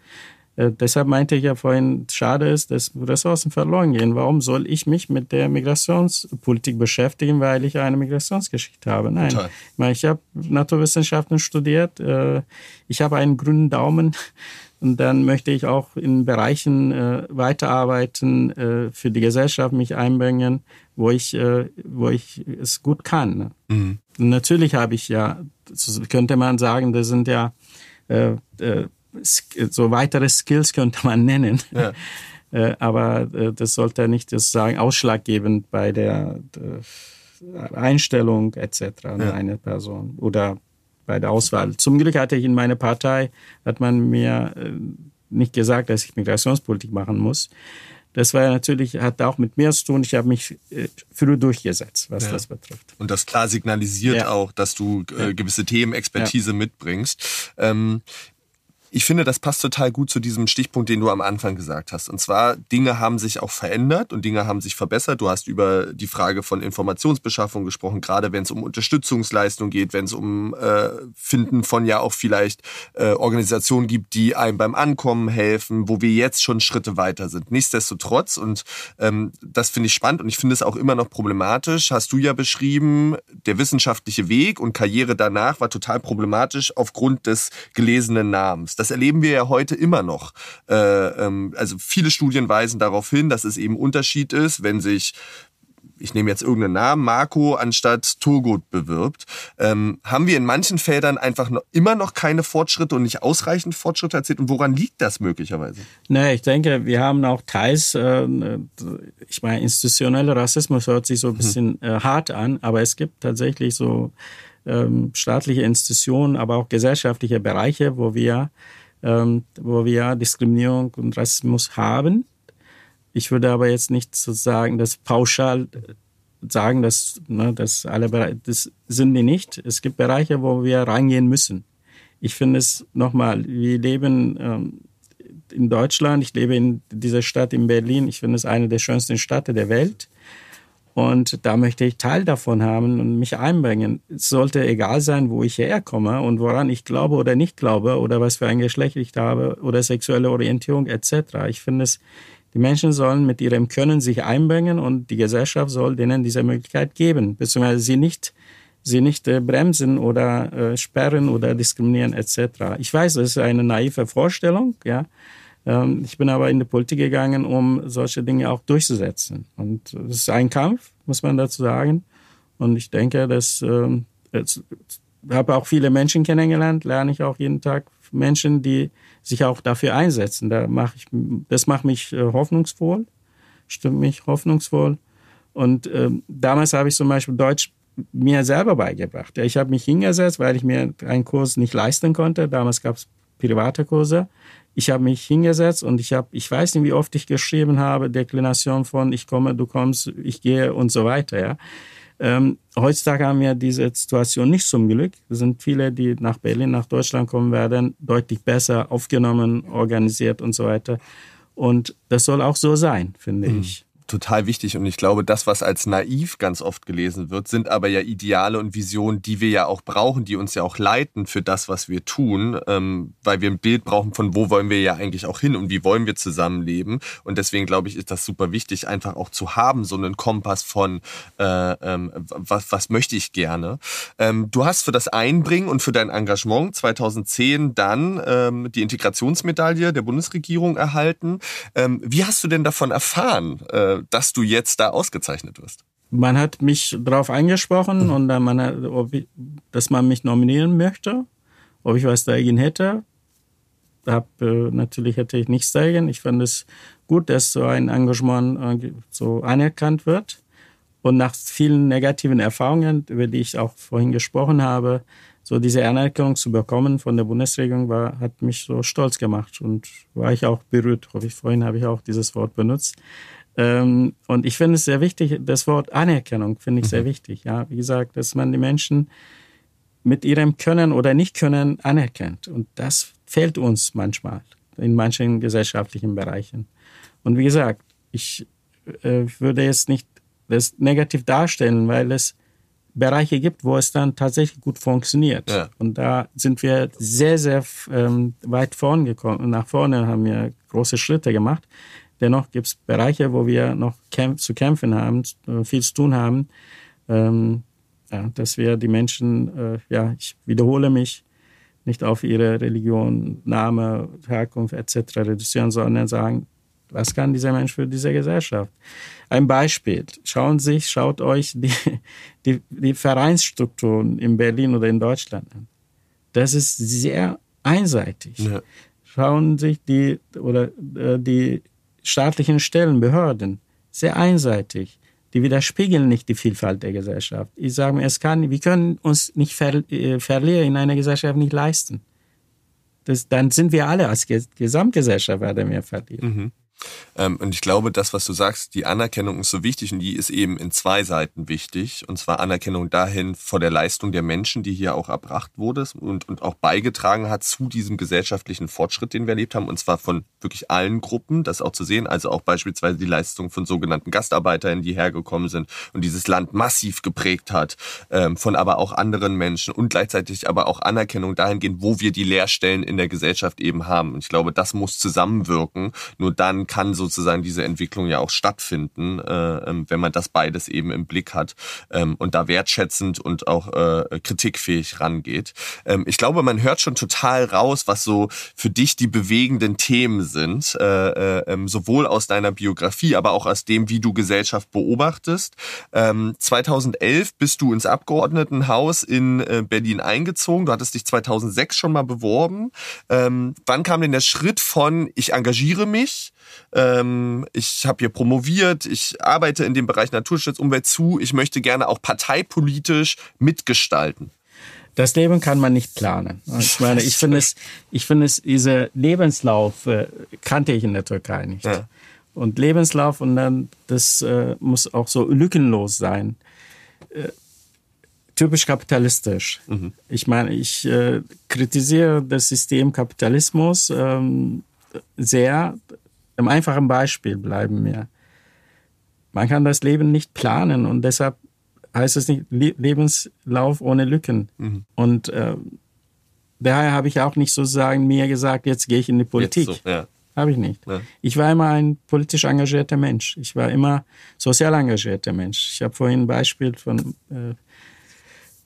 Äh, deshalb meinte ich ja vorhin, schade ist, dass Ressourcen verloren gehen. Warum soll ich mich mit der Migrationspolitik beschäftigen, weil ich eine Migrationsgeschichte habe? Nein. Total. Ich, meine, ich habe Naturwissenschaften studiert, äh, ich habe einen grünen Daumen und dann möchte ich auch in Bereichen äh, weiterarbeiten, äh, für die Gesellschaft mich einbringen, wo ich, äh, wo ich es gut kann. Ne? Mhm. Natürlich habe ich ja, könnte man sagen, das sind ja äh, äh, so weitere Skills könnte man nennen. Ja. Äh, aber äh, das sollte nicht sozusagen ausschlaggebend bei der äh, Einstellung etc. Ja. einer Person oder bei der Auswahl. Zum Glück hatte ich in meiner Partei, hat man mir nicht gesagt, dass ich Migrationspolitik machen muss. Das war natürlich, hat auch mit mir zu tun. Ich habe mich früh durchgesetzt, was ja. das betrifft. Und das klar signalisiert ja. auch, dass du äh, gewisse Themen, Expertise mitbringst. Ähm, ich finde, das passt total gut zu diesem Stichpunkt, den du am Anfang gesagt hast. Und zwar, Dinge haben sich auch verändert und Dinge haben sich verbessert. Du hast über die Frage von Informationsbeschaffung gesprochen, gerade wenn es um Unterstützungsleistung geht, wenn es um äh, Finden von ja auch vielleicht äh, Organisationen gibt, die einem beim Ankommen helfen, wo wir jetzt schon Schritte weiter sind. Nichtsdestotrotz, und ähm, das finde ich spannend und ich finde es auch immer noch problematisch, hast du ja beschrieben, der wissenschaftliche Weg und Karriere danach war total problematisch aufgrund des gelesenen Namens. Das erleben wir ja heute immer noch. Äh, ähm, also viele Studien weisen darauf hin, dass es eben Unterschied ist, wenn sich ich nehme jetzt irgendeinen Namen, Marco anstatt Turgut bewirbt, ähm, haben wir in manchen Feldern einfach noch, immer noch keine Fortschritte und nicht ausreichend Fortschritte erzielt. Und woran liegt das möglicherweise? Nee, ich denke, wir haben auch teils, äh, ich meine, institutioneller Rassismus hört sich so ein bisschen äh, hart an, aber es gibt tatsächlich so ähm, staatliche Institutionen, aber auch gesellschaftliche Bereiche, wo wir, ähm, wo wir Diskriminierung und Rassismus haben. Ich würde aber jetzt nicht sozusagen das pauschal sagen, dass, ne, dass alle Bereiche, das sind die nicht. Es gibt Bereiche, wo wir reingehen müssen. Ich finde es nochmal, wir leben ähm, in Deutschland, ich lebe in dieser Stadt in Berlin, ich finde es eine der schönsten Städte der Welt. Und da möchte ich Teil davon haben und mich einbringen. Es sollte egal sein, wo ich herkomme und woran ich glaube oder nicht glaube oder was für ein Geschlecht ich habe oder sexuelle Orientierung etc. Ich finde es, die Menschen sollen mit ihrem Können sich einbringen und die Gesellschaft soll denen diese Möglichkeit geben, beziehungsweise sie nicht sie nicht äh, bremsen oder äh, sperren oder diskriminieren etc. Ich weiß, das ist eine naive Vorstellung, ja, ich bin aber in die Politik gegangen, um solche Dinge auch durchzusetzen. Und es ist ein Kampf, muss man dazu sagen. Und ich denke, dass ähm, ich habe auch viele Menschen kennengelernt, lerne ich auch jeden Tag Menschen, die sich auch dafür einsetzen. Da mache ich, das macht mich äh, hoffnungsvoll, stimmt mich hoffnungsvoll. Und ähm, damals habe ich zum Beispiel Deutsch mir selber beigebracht. Ich habe mich hingesetzt, weil ich mir einen Kurs nicht leisten konnte. Damals gab es private Kurse. Ich habe mich hingesetzt und ich habe, ich weiß nicht, wie oft ich geschrieben habe, Deklination von ich komme, du kommst, ich gehe und so weiter. Ja. Ähm, heutzutage haben wir diese Situation nicht zum Glück. Es sind viele, die nach Berlin, nach Deutschland kommen werden, deutlich besser aufgenommen, organisiert und so weiter. Und das soll auch so sein, finde mhm. ich total wichtig und ich glaube, das, was als naiv ganz oft gelesen wird, sind aber ja Ideale und Visionen, die wir ja auch brauchen, die uns ja auch leiten für das, was wir tun, ähm, weil wir ein Bild brauchen von wo wollen wir ja eigentlich auch hin und wie wollen wir zusammenleben und deswegen glaube ich, ist das super wichtig, einfach auch zu haben, so einen Kompass von äh, ähm, was, was möchte ich gerne. Ähm, du hast für das Einbringen und für dein Engagement 2010 dann ähm, die Integrationsmedaille der Bundesregierung erhalten. Ähm, wie hast du denn davon erfahren? Äh, dass du jetzt da ausgezeichnet wirst? Man hat mich darauf angesprochen mhm. und man hat, ich, dass man mich nominieren möchte, ob ich was dagegen hätte. Hab, äh, natürlich hätte ich nichts dagegen. Ich fand es gut, dass so ein Engagement äh, so anerkannt wird. Und nach vielen negativen Erfahrungen, über die ich auch vorhin gesprochen habe, so diese Anerkennung zu bekommen von der Bundesregierung war, hat mich so stolz gemacht und war ich auch berührt. Vorhin habe ich auch dieses Wort benutzt. Ähm, und ich finde es sehr wichtig, das Wort Anerkennung finde ich mhm. sehr wichtig. Ja, wie gesagt, dass man die Menschen mit ihrem Können oder Nicht-Können anerkennt. Und das fehlt uns manchmal in manchen gesellschaftlichen Bereichen. Und wie gesagt, ich äh, würde jetzt nicht das negativ darstellen, weil es Bereiche gibt, wo es dann tatsächlich gut funktioniert. Ja. Und da sind wir sehr, sehr ähm, weit vorn gekommen. Nach vorne haben wir große Schritte gemacht. Dennoch gibt es Bereiche, wo wir noch kämp zu kämpfen haben, äh, viel zu tun haben, ähm, ja, dass wir die Menschen, äh, ja, ich wiederhole mich, nicht auf ihre Religion, Name, Herkunft etc. reduzieren, sondern sagen, was kann dieser Mensch für diese Gesellschaft? Ein Beispiel. Schauen Sie, schaut euch die, die, die Vereinsstrukturen in Berlin oder in Deutschland an. Das ist sehr einseitig. Ja. Schauen Sie sich die, oder, äh, die staatlichen Stellen, Behörden, sehr einseitig. Die widerspiegeln nicht die Vielfalt der Gesellschaft. Ich sage mir, es kann, wir können uns nicht ver, äh, Verlierer in einer Gesellschaft nicht leisten. Das, dann sind wir alle als Gesamtgesellschaft werden wir verlieren. Mhm. Ähm, und ich glaube, das, was du sagst, die Anerkennung ist so wichtig und die ist eben in zwei Seiten wichtig. Und zwar Anerkennung dahin vor der Leistung der Menschen, die hier auch erbracht wurde und, und auch beigetragen hat zu diesem gesellschaftlichen Fortschritt, den wir erlebt haben. Und zwar von wirklich allen Gruppen, das auch zu sehen. Also auch beispielsweise die Leistung von sogenannten Gastarbeitern, die hergekommen sind und dieses Land massiv geprägt hat, ähm, von aber auch anderen Menschen und gleichzeitig aber auch Anerkennung dahingehend, wo wir die Leerstellen in der Gesellschaft eben haben. Und ich glaube, das muss zusammenwirken. Nur dann kann sozusagen diese Entwicklung ja auch stattfinden, äh, ähm, wenn man das beides eben im Blick hat ähm, und da wertschätzend und auch äh, kritikfähig rangeht. Ähm, ich glaube, man hört schon total raus, was so für dich die bewegenden Themen sind, äh, äh, ähm, sowohl aus deiner Biografie, aber auch aus dem, wie du Gesellschaft beobachtest. Ähm, 2011 bist du ins Abgeordnetenhaus in äh, Berlin eingezogen. Du hattest dich 2006 schon mal beworben. Ähm, wann kam denn der Schritt von ich engagiere mich ähm, ich habe hier promoviert, ich arbeite in dem Bereich Naturschutz, Umwelt zu, ich möchte gerne auch parteipolitisch mitgestalten. Das Leben kann man nicht planen. Ich meine, ich finde es, ich finde es, dieser Lebenslauf äh, kannte ich in der Türkei nicht. Ja. Und Lebenslauf und dann, das äh, muss auch so lückenlos sein. Äh, typisch kapitalistisch. Mhm. Ich meine, ich äh, kritisiere das System Kapitalismus ähm, sehr. Im einfachen Beispiel bleiben wir. Man kann das Leben nicht planen und deshalb heißt es nicht Lebenslauf ohne Lücken. Mhm. Und äh, daher habe ich auch nicht sozusagen mir gesagt, jetzt gehe ich in die Politik. So, ja. Habe ich nicht. Ja. Ich war immer ein politisch engagierter Mensch. Ich war immer sozial engagierter Mensch. Ich habe vorhin ein Beispiel von äh,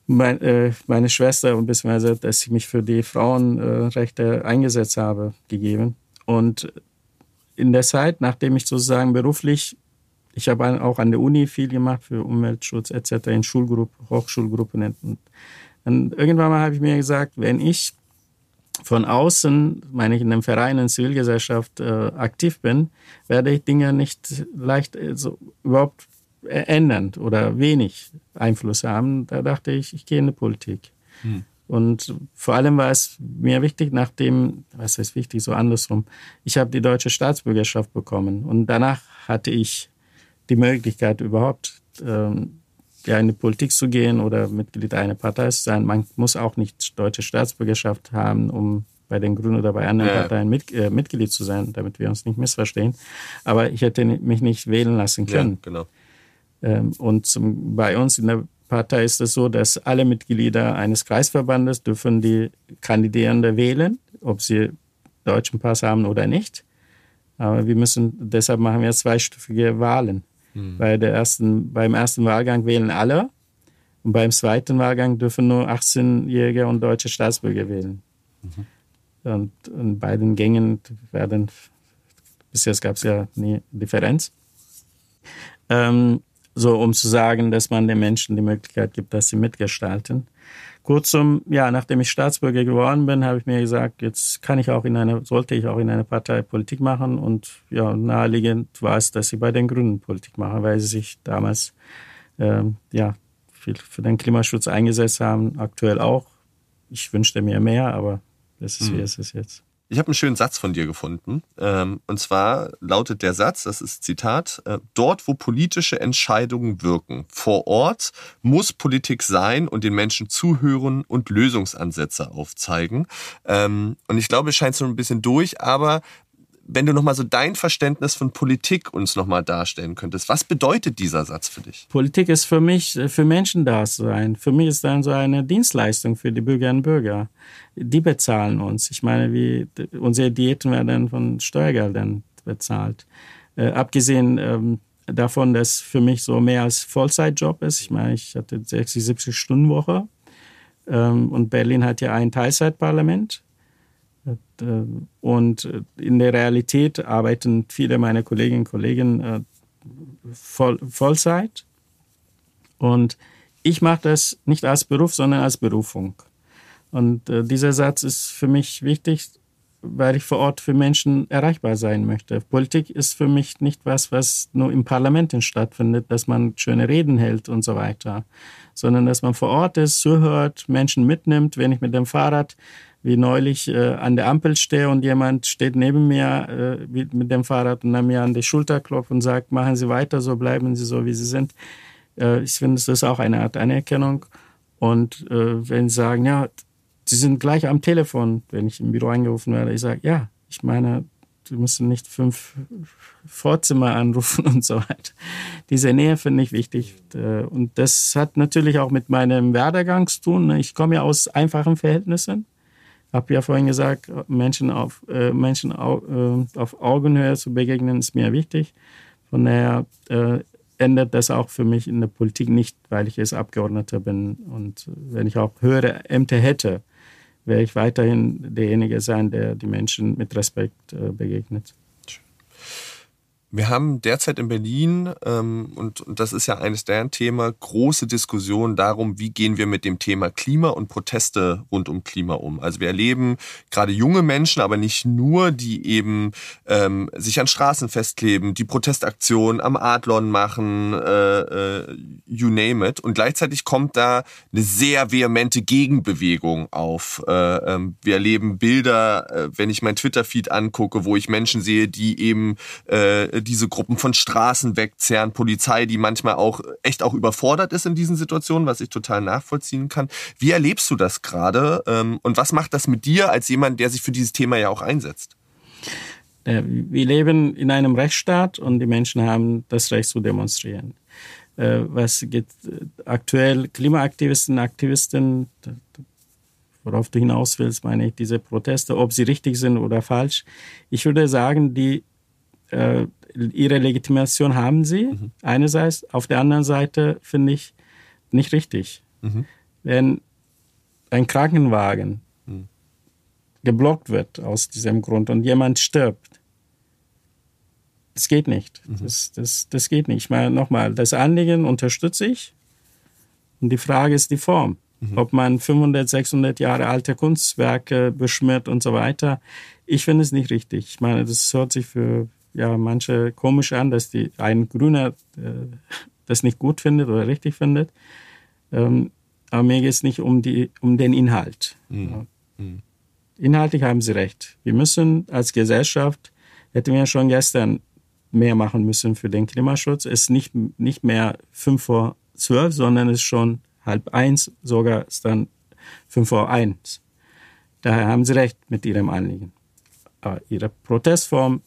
mein, äh, meine Schwester und beziehungsweise, dass ich mich für die Frauenrechte eingesetzt habe, gegeben. Und in der Zeit, nachdem ich sozusagen beruflich, ich habe auch an der Uni viel gemacht für Umweltschutz etc. in Schulgruppen, Hochschulgruppen. Und dann irgendwann mal habe ich mir gesagt, wenn ich von außen, meine ich in einem Verein, in Zivilgesellschaft äh, aktiv bin, werde ich Dinge nicht leicht äh, so überhaupt ändern oder wenig Einfluss haben. Da dachte ich, ich gehe in die Politik. Hm. Und vor allem war es mir wichtig, nachdem, was heißt wichtig, so andersrum, ich habe die deutsche Staatsbürgerschaft bekommen und danach hatte ich die Möglichkeit überhaupt, ähm, ja, in die Politik zu gehen oder Mitglied einer Partei zu sein. Man muss auch nicht deutsche Staatsbürgerschaft haben, um bei den Grünen oder bei anderen ja. Parteien mit, äh, Mitglied zu sein, damit wir uns nicht missverstehen. Aber ich hätte mich nicht wählen lassen können. Ja, genau. Ähm, und zum, bei uns in der Partei ist es so, dass alle Mitglieder eines Kreisverbandes dürfen die Kandidierende wählen, ob sie deutschen Pass haben oder nicht. Aber wir müssen, deshalb machen wir zweistufige Wahlen. Mhm. Bei der ersten, beim ersten Wahlgang wählen alle und beim zweiten Wahlgang dürfen nur 18-Jährige und deutsche Staatsbürger wählen. Mhm. Und in beiden Gängen werden, bis jetzt gab es ja nie Differenz. ähm, so um zu sagen, dass man den Menschen die Möglichkeit gibt, dass sie mitgestalten. Kurzum, ja, nachdem ich Staatsbürger geworden bin, habe ich mir gesagt, jetzt kann ich auch in einer, sollte ich auch in einer Partei Politik machen und ja, naheliegend war es, dass ich bei den Grünen Politik mache, weil sie sich damals ähm, ja viel für den Klimaschutz eingesetzt haben, aktuell auch. Ich wünschte mir mehr, aber das ist, mhm. wie es ist jetzt. Ich habe einen schönen Satz von dir gefunden. Ähm, und zwar lautet der Satz, das ist Zitat, äh, dort, wo politische Entscheidungen wirken, vor Ort muss Politik sein und den Menschen zuhören und Lösungsansätze aufzeigen. Ähm, und ich glaube, es scheint so ein bisschen durch, aber wenn du nochmal so dein Verständnis von Politik uns nochmal darstellen könntest, was bedeutet dieser Satz für dich? Politik ist für mich, äh, für Menschen da sein. Für mich ist dann so eine Dienstleistung für die Bürgerinnen und Bürger. Die bezahlen uns. Ich meine, wie unsere Diäten werden von Steuergeldern bezahlt. Äh, abgesehen ähm, davon, dass für mich so mehr als Vollzeitjob ist. Ich meine, ich hatte 60, 70 Stunden Woche. Ähm, und Berlin hat ja ein Teilzeitparlament. Äh, und in der Realität arbeiten viele meiner Kolleginnen und Kollegen äh, voll, Vollzeit. Und ich mache das nicht als Beruf, sondern als Berufung. Und äh, dieser Satz ist für mich wichtig, weil ich vor Ort für Menschen erreichbar sein möchte. Politik ist für mich nicht was, was nur im Parlament stattfindet, dass man schöne Reden hält und so weiter, sondern dass man vor Ort ist, zuhört, Menschen mitnimmt. Wenn ich mit dem Fahrrad wie neulich äh, an der Ampel stehe und jemand steht neben mir äh, mit dem Fahrrad und dann mir an die Schulter klopft und sagt, machen Sie weiter so, bleiben Sie so, wie Sie sind. Äh, ich finde, das ist auch eine Art Anerkennung. Und äh, wenn Sie sagen, ja, Sie sind gleich am Telefon, wenn ich im Büro angerufen werde, ich sage, ja, ich meine, Sie müssen nicht fünf Vorzimmer anrufen und so weiter. Diese Nähe finde ich wichtig. Äh, und das hat natürlich auch mit meinem Werdegang zu tun. Ich komme ja aus einfachen Verhältnissen habe ja vorhin gesagt, Menschen auf, äh, Menschen au, äh, auf Augenhöhe zu begegnen, ist mir wichtig. Von daher äh, ändert das auch für mich in der Politik nicht, weil ich jetzt Abgeordneter bin. Und wenn ich auch höhere Ämter hätte, wäre ich weiterhin derjenige sein, der die Menschen mit Respekt äh, begegnet. Wir haben derzeit in Berlin, ähm, und, und das ist ja eines der Themen, große Diskussionen darum, wie gehen wir mit dem Thema Klima und Proteste rund um Klima um. Also wir erleben gerade junge Menschen, aber nicht nur, die eben ähm, sich an Straßen festkleben, die Protestaktionen am Adlon machen, äh, äh, you name it. Und gleichzeitig kommt da eine sehr vehemente Gegenbewegung auf. Äh, ähm, wir erleben Bilder, äh, wenn ich mein Twitter-Feed angucke, wo ich Menschen sehe, die eben äh, diese Gruppen von Straßen wegzerren, Polizei, die manchmal auch echt auch überfordert ist in diesen Situationen, was ich total nachvollziehen kann. Wie erlebst du das gerade ähm, und was macht das mit dir als jemand, der sich für dieses Thema ja auch einsetzt? Äh, wir leben in einem Rechtsstaat und die Menschen haben das Recht zu demonstrieren. Äh, was geht äh, aktuell Klimaaktivisten, Aktivisten, worauf du hinaus willst, meine ich, diese Proteste, ob sie richtig sind oder falsch. Ich würde sagen, die ihre Legitimation haben sie, mhm. einerseits. Auf der anderen Seite finde ich nicht richtig. Mhm. Wenn ein Krankenwagen mhm. geblockt wird aus diesem Grund und jemand stirbt, das geht nicht. Mhm. Das, das, das geht nicht. Ich meine, nochmal, das Anliegen unterstütze ich. Und die Frage ist die Form. Mhm. Ob man 500, 600 Jahre alte Kunstwerke beschmiert und so weiter. Ich finde es nicht richtig. Ich meine, das hört sich für ja manche komisch an, dass die ein Grüner äh, das nicht gut findet oder richtig findet. Ähm, aber mir geht es nicht um, die, um den Inhalt. Mhm. Mhm. Inhaltlich haben Sie recht. Wir müssen als Gesellschaft, hätten wir schon gestern mehr machen müssen für den Klimaschutz. Es ist nicht, nicht mehr fünf vor zwölf, sondern es ist schon halb eins, sogar ist dann fünf vor eins. Daher haben Sie recht mit Ihrem Anliegen. Aber Ihre Protestform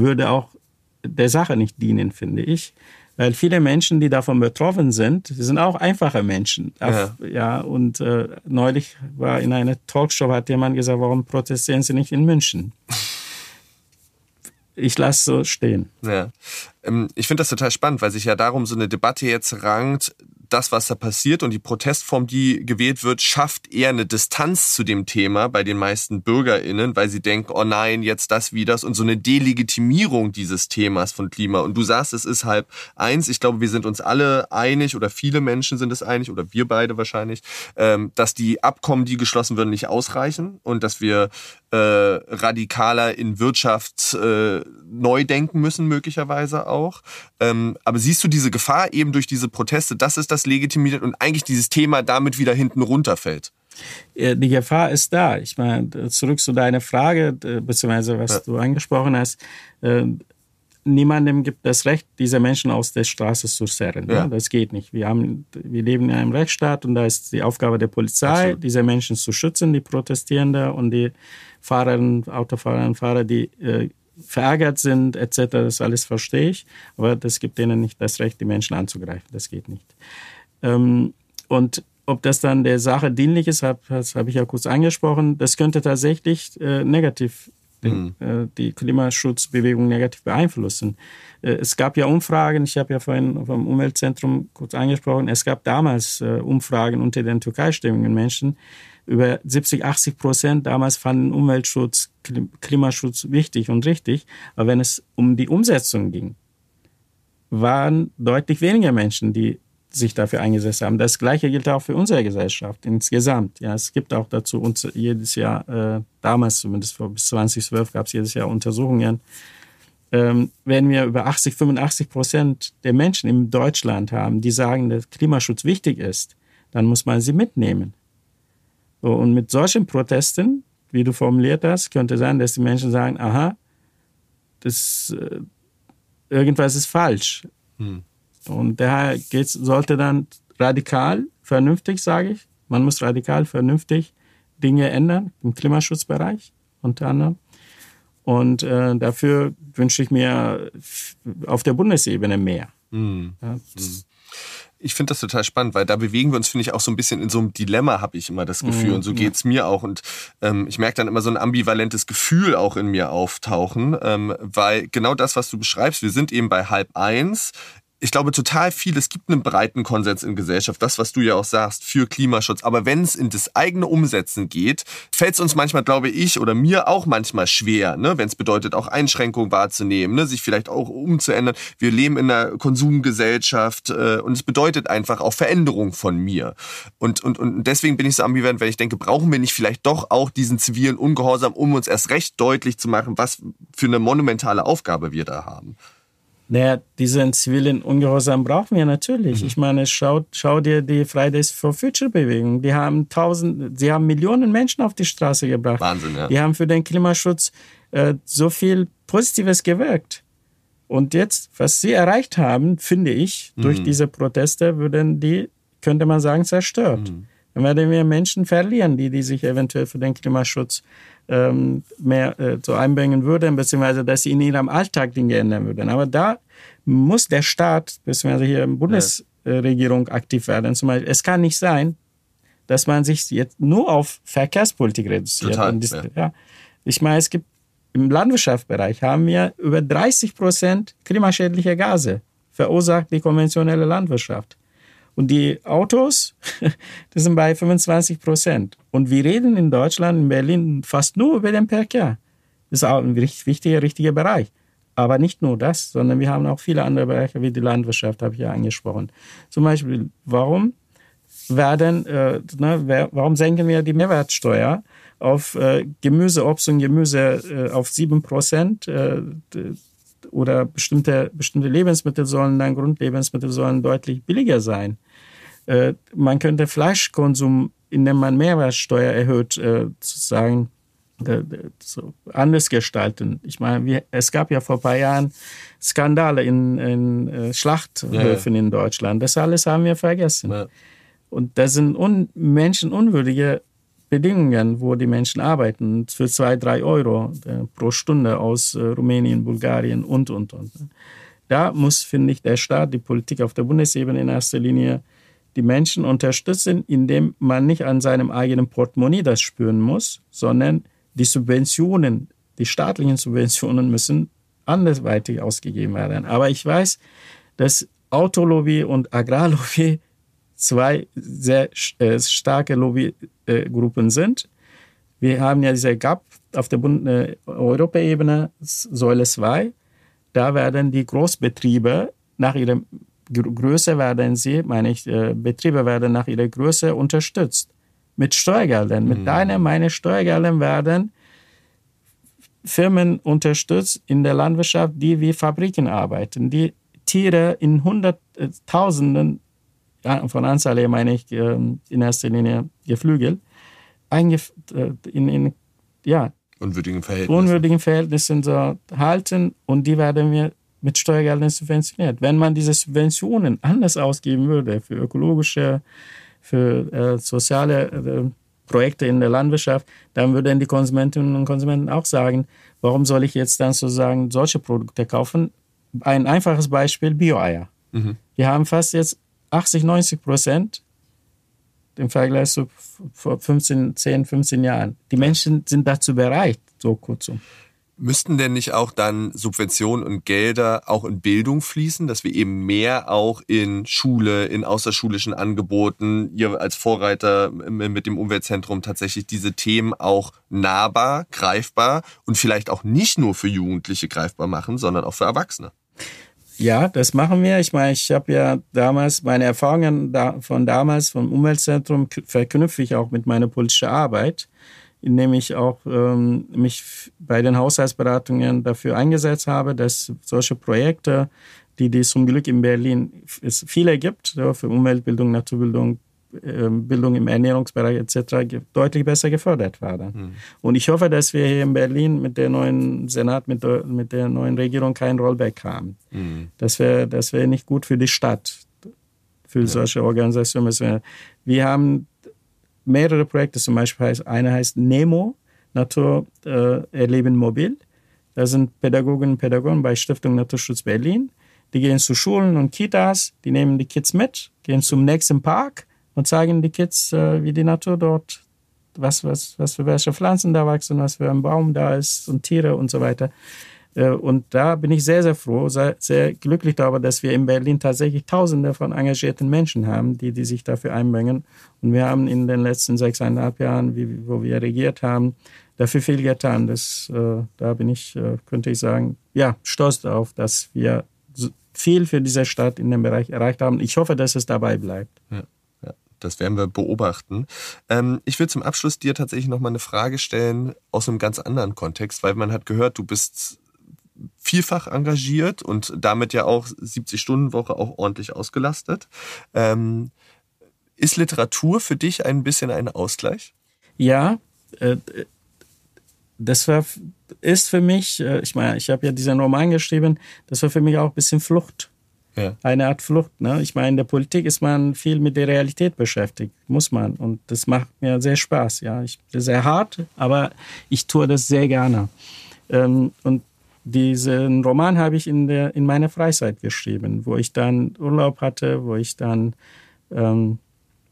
würde auch der Sache nicht dienen, finde ich. Weil viele Menschen, die davon betroffen sind, sind auch einfache Menschen. Ja, ja und äh, neulich war in einer Talkshow, hat jemand gesagt, warum protestieren Sie nicht in München? ich lasse so stehen. Ja. Ähm, ich finde das total spannend, weil sich ja darum so eine Debatte jetzt rankt, das, was da passiert und die Protestform, die gewählt wird, schafft eher eine Distanz zu dem Thema bei den meisten BürgerInnen, weil sie denken, oh nein, jetzt das wie das und so eine Delegitimierung dieses Themas von Klima. Und du sagst, es ist halb eins. Ich glaube, wir sind uns alle einig oder viele Menschen sind es einig oder wir beide wahrscheinlich, ähm, dass die Abkommen, die geschlossen würden, nicht ausreichen und dass wir äh, radikaler in Wirtschaft äh, neu denken müssen, möglicherweise auch. Ähm, aber siehst du diese Gefahr eben durch diese Proteste, dass es das legitimiert und eigentlich dieses Thema damit wieder hinten runterfällt? Die Gefahr ist da. Ich meine, zurück zu deiner Frage, beziehungsweise was ja. du angesprochen hast. Niemandem gibt das Recht, diese Menschen aus der Straße zu zerren. Ja. Das geht nicht. Wir, haben, wir leben in einem Rechtsstaat und da ist die Aufgabe der Polizei, Absolut. diese Menschen zu schützen, die Protestierenden und die Fahrerinnen, Autofahrer und Fahrer, die äh, verärgert sind, etc. Das alles verstehe ich. Aber das gibt denen nicht das Recht, die Menschen anzugreifen. Das geht nicht. Ähm, und ob das dann der Sache dienlich ist, hab, das habe ich ja kurz angesprochen, das könnte tatsächlich äh, negativ den, mhm. äh, die Klimaschutzbewegung negativ beeinflussen. Äh, es gab ja Umfragen, ich habe ja vorhin vom Umweltzentrum kurz angesprochen, es gab damals äh, Umfragen unter den türkeistämmigen Menschen. Über 70, 80 Prozent damals fanden Umweltschutz, Klimaschutz wichtig und richtig. Aber wenn es um die Umsetzung ging, waren deutlich weniger Menschen, die sich dafür eingesetzt haben. Das Gleiche gilt auch für unsere Gesellschaft insgesamt. Ja, es gibt auch dazu uns jedes Jahr, äh, damals zumindest vor bis 2012 gab es jedes Jahr Untersuchungen. Ähm, wenn wir über 80, 85 Prozent der Menschen in Deutschland haben, die sagen, dass Klimaschutz wichtig ist, dann muss man sie mitnehmen. So, und mit solchen Protesten, wie du formuliert hast, könnte sein, dass die Menschen sagen, aha, das, äh, irgendwas ist falsch. Hm. Und daher geht's, sollte dann radikal, vernünftig, sage ich, man muss radikal, vernünftig Dinge ändern im Klimaschutzbereich unter anderem. Und äh, dafür wünsche ich mir auf der Bundesebene mehr. Mhm. Ja, mhm ich finde das total spannend, weil da bewegen wir uns, finde ich, auch so ein bisschen in so einem Dilemma, habe ich immer das Gefühl. Mhm, und so geht's ja. mir auch. Und ähm, ich merke dann immer so ein ambivalentes Gefühl auch in mir auftauchen, ähm, weil genau das, was du beschreibst, wir sind eben bei halb eins ich glaube total viel, es gibt einen breiten Konsens in Gesellschaft, das, was du ja auch sagst, für Klimaschutz. Aber wenn es in das eigene Umsetzen geht, fällt es uns manchmal, glaube ich, oder mir auch manchmal schwer, ne? wenn es bedeutet, auch Einschränkungen wahrzunehmen, ne? sich vielleicht auch umzuändern. Wir leben in einer Konsumgesellschaft äh, und es bedeutet einfach auch Veränderung von mir. Und, und, und deswegen bin ich so ambivalent, weil ich denke, brauchen wir nicht vielleicht doch auch diesen zivilen Ungehorsam, um uns erst recht deutlich zu machen, was für eine monumentale Aufgabe wir da haben. Naja, diesen zivilen Ungehorsam brauchen wir natürlich. Mhm. Ich meine, schau, schau dir die Fridays for Future Bewegung. Die haben tausend, sie haben Millionen Menschen auf die Straße gebracht. Wahnsinn, ja. Die haben für den Klimaschutz äh, so viel Positives gewirkt. Und jetzt, was sie erreicht haben, finde ich, durch mhm. diese Proteste, würden die, könnte man sagen, zerstört. Mhm. Dann werden wir Menschen verlieren, die, die sich eventuell für den Klimaschutz ähm, mehr äh, so einbringen würden, beziehungsweise dass sie in ihrem Alltag Dinge ändern würden. Aber da muss der Staat, beziehungsweise hier Bundesregierung aktiv werden. Zum Beispiel, es kann nicht sein, dass man sich jetzt nur auf Verkehrspolitik reduziert. Total, das, ja. ja. Ich meine, es gibt im Landwirtschaftsbereich haben wir über 30 Prozent klimaschädliche Gase verursacht die konventionelle Landwirtschaft. Und die Autos, das sind bei 25 Prozent. Und wir reden in Deutschland, in Berlin fast nur über den Verkehr. Das ist auch ein wichtiger, richtiger Bereich. Aber nicht nur das, sondern wir haben auch viele andere Bereiche wie die Landwirtschaft, habe ich ja angesprochen. Zum Beispiel, warum werden, äh, ne, warum senken wir die Mehrwertsteuer auf äh, Gemüse, Obst und Gemüse äh, auf sieben Prozent? Oder bestimmte, bestimmte Lebensmittel sollen dann, Grundlebensmittel sollen deutlich billiger sein. Äh, man könnte Fleischkonsum, indem man Mehrwertsteuer erhöht, äh, sozusagen äh, so anders gestalten. Ich meine, wir, es gab ja vor ein paar Jahren Skandale in, in äh, Schlachthöfen ja, ja. in Deutschland. Das alles haben wir vergessen. Ja. Und das sind un menschenunwürdige Bedingungen, wo die Menschen arbeiten, für zwei, drei Euro äh, pro Stunde aus äh, Rumänien, Bulgarien und, und, und. Da muss, finde ich, der Staat, die Politik auf der Bundesebene in erster Linie die Menschen unterstützen, indem man nicht an seinem eigenen Portemonnaie das spüren muss, sondern die Subventionen, die staatlichen Subventionen müssen andersweitig ausgegeben werden. Aber ich weiß, dass Autolobby und Agrarlobby zwei sehr äh, starke Lobbygruppen sind. Wir haben ja diese GAP auf der Bund äh, Europaebene, Säule 2. Da werden die Großbetriebe nach ihrer Größe werden sie, meine ich, äh, Betriebe werden nach ihrer Größe unterstützt. Mit Steuergeldern, mit mhm. deinen, meine Steuergeldern werden Firmen unterstützt in der Landwirtschaft, die wie Fabriken arbeiten, die Tiere in Hunderttausenden von Anzahl her meine ich ähm, in erster Linie Geflügel, äh, in, in ja, unwürdigen Verhältnissen. unwürdigen Verhältnissen so halten und die werden wir mit Steuergeldern subventioniert. Wenn man diese Subventionen anders ausgeben würde für ökologische, für äh, soziale äh, Projekte in der Landwirtschaft, dann würden die Konsumentinnen und Konsumenten auch sagen, warum soll ich jetzt dann sozusagen solche Produkte kaufen? Ein einfaches Beispiel, Bio-Eier. Mhm. Wir haben fast jetzt 80, 90 Prozent im Vergleich zu vor 15, 10, 15 Jahren. Die Menschen sind dazu bereit, so kurzum. Müssten denn nicht auch dann Subventionen und Gelder auch in Bildung fließen, dass wir eben mehr auch in Schule, in außerschulischen Angeboten, ihr als Vorreiter mit dem Umweltzentrum tatsächlich diese Themen auch nahbar, greifbar und vielleicht auch nicht nur für Jugendliche greifbar machen, sondern auch für Erwachsene? Ja, das machen wir. Ich meine, ich habe ja damals meine Erfahrungen von damals vom Umweltzentrum verknüpfe ich auch mit meiner politischen Arbeit, indem ich auch ähm, mich bei den Haushaltsberatungen dafür eingesetzt habe, dass solche Projekte, die, die zum Glück in Berlin es viele gibt, für Umweltbildung, Naturbildung, Bildung im Ernährungsbereich etc. deutlich besser gefördert werden. Mhm. Und ich hoffe, dass wir hier in Berlin mit der neuen Senat, mit der, mit der neuen Regierung kein Rollback haben. Mhm. Das wäre das wär nicht gut für die Stadt, für ja. solche Organisationen. Wir haben mehrere Projekte, zum Beispiel heißt, eine heißt NEMO, Natur äh, erleben mobil. Da sind Pädagoginnen und Pädagogen bei Stiftung Naturschutz Berlin. Die gehen zu Schulen und Kitas, die nehmen die Kids mit, gehen zum nächsten Park und zeigen die Kids, äh, wie die Natur dort, was, was, was für welche Pflanzen da wachsen, was für ein Baum da ist und Tiere und so weiter. Äh, und da bin ich sehr, sehr froh, sehr, sehr glücklich darüber, dass wir in Berlin tatsächlich Tausende von engagierten Menschen haben, die, die sich dafür einbringen. Und wir haben in den letzten sechseinhalb Jahren, wie, wo wir regiert haben, dafür viel getan. Das, äh, da bin ich, äh, könnte ich sagen, ja, stolz darauf, dass wir viel für diese Stadt in dem Bereich erreicht haben. Ich hoffe, dass es dabei bleibt. Ja. Das werden wir beobachten. Ähm, ich will zum Abschluss dir tatsächlich noch mal eine Frage stellen aus einem ganz anderen Kontext, weil man hat gehört, du bist vielfach engagiert und damit ja auch 70-Stunden-Woche auch ordentlich ausgelastet. Ähm, ist Literatur für dich ein bisschen ein Ausgleich? Ja, äh, das war, ist für mich, äh, ich meine, ich habe ja diesen Roman geschrieben, das war für mich auch ein bisschen Flucht. Ja. Eine Art Flucht. Ne? Ich meine, in der Politik ist man viel mit der Realität beschäftigt, muss man. Und das macht mir sehr Spaß. Ja, ich bin sehr hart, aber ich tue das sehr gerne. Ähm, und diesen Roman habe ich in, der, in meiner Freizeit geschrieben, wo ich dann Urlaub hatte, wo ich dann ähm,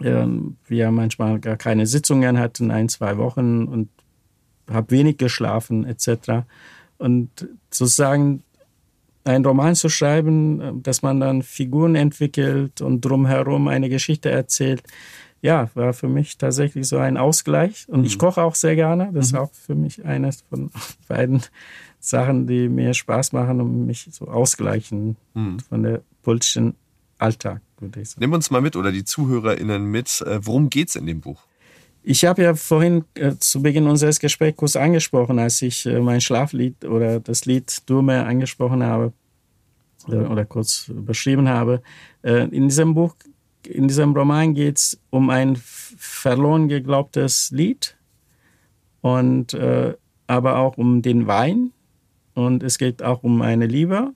ähm, wir manchmal gar keine Sitzungen hatten, ein, zwei Wochen und habe wenig geschlafen etc. Und sozusagen einen Roman zu schreiben, äh, dass man dann Figuren entwickelt und drumherum eine Geschichte erzählt, ja, war für mich tatsächlich so ein Ausgleich. Und mhm. ich koche auch sehr gerne. Das mhm. ist auch für mich eines von beiden Sachen, die mir Spaß machen und mich so ausgleichen mhm. von der politischen Alltag, würde ich sagen. Nimm uns mal mit oder die ZuhörerInnen mit. Äh, worum geht es in dem Buch? Ich habe ja vorhin äh, zu Beginn unseres Gesprächs kurz angesprochen, als ich äh, mein Schlaflied oder das Lied Durme angesprochen habe oder kurz beschrieben habe. Äh, in diesem Buch, in diesem Roman geht es um ein verloren geglaubtes Lied und äh, aber auch um den Wein und es geht auch um eine Liebe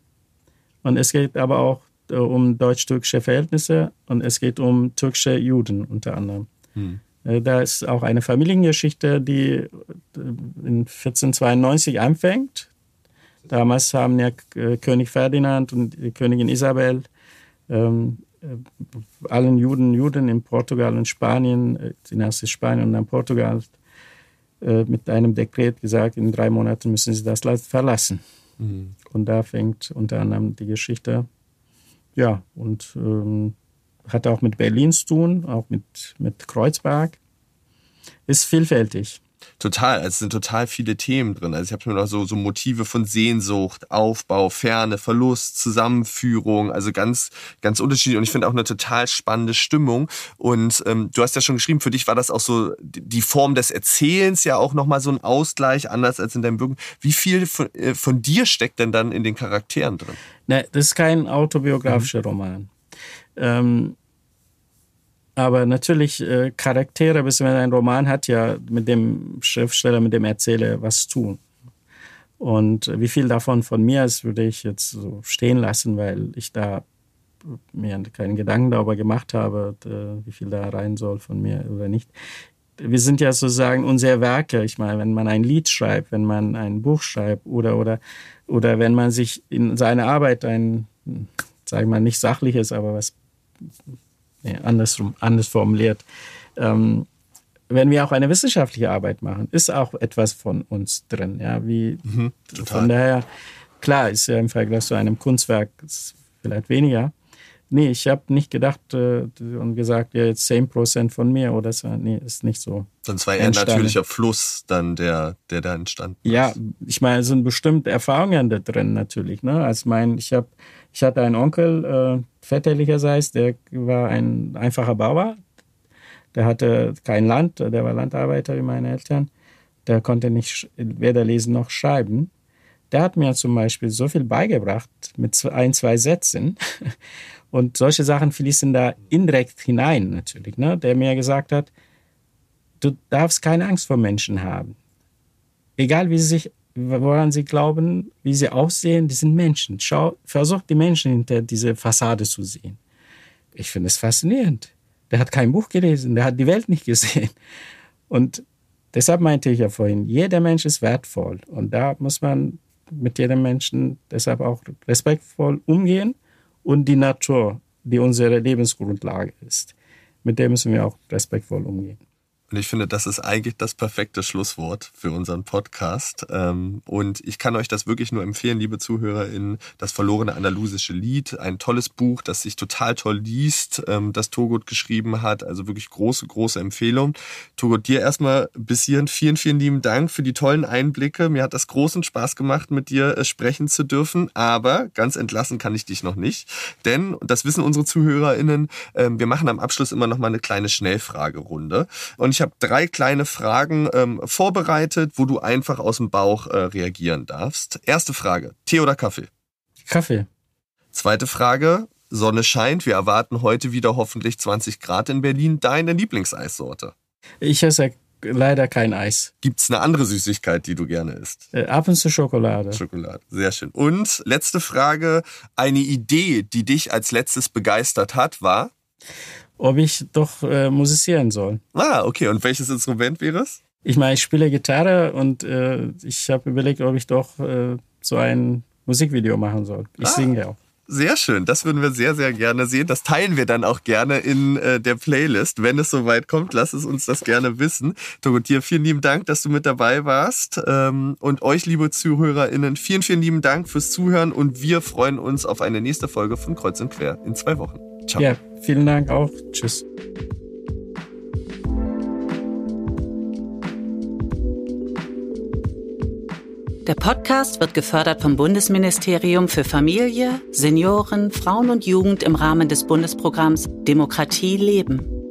und es geht aber auch äh, um deutsch-türkische Verhältnisse und es geht um türkische Juden unter anderem. Hm. Äh, da ist auch eine Familiengeschichte, die äh, in 1492 anfängt. Damals haben ja äh, König Ferdinand und Königin Isabel ähm, allen Juden, Juden in Portugal und Spanien, zuerst Spanien und dann Portugal, äh, mit einem Dekret gesagt, in drei Monaten müssen sie das Land verlassen. Mhm. Und da fängt unter anderem die Geschichte. Ja, und ähm, hat auch mit Berlin zu tun, auch mit, mit Kreuzberg. Ist vielfältig. Total, also es sind total viele Themen drin. Also ich habe mir noch so, so Motive von Sehnsucht, Aufbau, Ferne, Verlust, Zusammenführung, also ganz, ganz unterschiedlich. Und ich finde auch eine total spannende Stimmung. Und ähm, du hast ja schon geschrieben, für dich war das auch so die Form des Erzählens ja auch nochmal so ein Ausgleich, anders als in deinem Wirken. Wie viel von, äh, von dir steckt denn dann in den Charakteren drin? Ne, das ist kein autobiografischer mhm. Roman. Ähm, aber natürlich, äh, Charaktere, bis wenn ein Roman hat ja mit dem Schriftsteller, mit dem Erzähler was tun. Und wie viel davon von mir ist, würde ich jetzt so stehen lassen, weil ich da mir keinen Gedanken darüber gemacht habe, wie viel da rein soll von mir oder nicht. Wir sind ja sozusagen unsere Werke. Ich meine, wenn man ein Lied schreibt, wenn man ein Buch schreibt oder, oder, oder wenn man sich in seine Arbeit ein, sage ich mal, nicht sachliches, aber was nee, andersrum, anders formuliert. Ähm, wenn wir auch eine wissenschaftliche Arbeit machen, ist auch etwas von uns drin. Ja, wie, mhm, von daher, klar, ist ja im Vergleich zu einem Kunstwerk vielleicht weniger. Nee, ich habe nicht gedacht äh, und gesagt, ja, jetzt 10% von mir oder so. Nee, ist nicht so. Sonst war eher ein natürlicher Fluss dann, der, der da entstanden ist. Ja, ich meine, es sind bestimmte Erfahrungen da drin natürlich. Ne? Also mein, ich habe ich hatte einen Onkel, äh, väterlicherseits, der war ein einfacher Bauer. Der hatte kein Land, der war Landarbeiter wie meine Eltern. Der konnte nicht weder lesen noch schreiben. Der hat mir zum Beispiel so viel beigebracht mit ein, zwei Sätzen. Und solche Sachen fließen da indirekt hinein natürlich. Ne? Der mir gesagt hat, du darfst keine Angst vor Menschen haben. Egal wie sie sich woran sie glauben, wie sie aussehen, die sind Menschen. Schau, versuch die Menschen hinter diese Fassade zu sehen. Ich finde es faszinierend. Der hat kein Buch gelesen, der hat die Welt nicht gesehen. Und deshalb meinte ich ja vorhin, jeder Mensch ist wertvoll. Und da muss man mit jedem Menschen deshalb auch respektvoll umgehen und die Natur, die unsere Lebensgrundlage ist, mit der müssen wir auch respektvoll umgehen. Und ich finde, das ist eigentlich das perfekte Schlusswort für unseren Podcast. Ähm, und ich kann euch das wirklich nur empfehlen, liebe ZuhörerInnen, das verlorene andalusische Lied. Ein tolles Buch, das sich total toll liest, ähm, das Togut geschrieben hat. Also wirklich große, große Empfehlung. Togut, dir erstmal bis hierhin vielen, vielen lieben Dank für die tollen Einblicke. Mir hat das großen Spaß gemacht, mit dir äh, sprechen zu dürfen. Aber ganz entlassen kann ich dich noch nicht. Denn, das wissen unsere ZuhörerInnen, ähm, wir machen am Abschluss immer noch mal eine kleine Schnellfragerunde. Und ich habe drei kleine Fragen ähm, vorbereitet, wo du einfach aus dem Bauch äh, reagieren darfst. Erste Frage, Tee oder Kaffee? Kaffee. Zweite Frage, Sonne scheint, wir erwarten heute wieder hoffentlich 20 Grad in Berlin. Deine Lieblingseissorte? Ich esse leider kein Eis. Gibt's eine andere Süßigkeit, die du gerne isst? Äh, ab und zu Schokolade. Schokolade, sehr schön. Und letzte Frage, eine Idee, die dich als letztes begeistert hat, war? Ob ich doch äh, musizieren soll. Ah, okay. Und welches Instrument wäre es? Ich meine, ich spiele Gitarre und äh, ich habe überlegt, ob ich doch äh, so ein Musikvideo machen soll. Ich ah. singe auch. Sehr schön, das würden wir sehr, sehr gerne sehen. Das teilen wir dann auch gerne in äh, der Playlist. Wenn es soweit kommt, lass es uns das gerne wissen. Dorothea, vielen lieben Dank, dass du mit dabei warst. Ähm, und euch, liebe ZuhörerInnen, vielen, vielen lieben Dank fürs Zuhören und wir freuen uns auf eine nächste Folge von Kreuz und Quer in zwei Wochen. Ciao. Ja, vielen Dank auch. Tschüss. Der Podcast wird gefördert vom Bundesministerium für Familie, Senioren, Frauen und Jugend im Rahmen des Bundesprogramms Demokratie leben.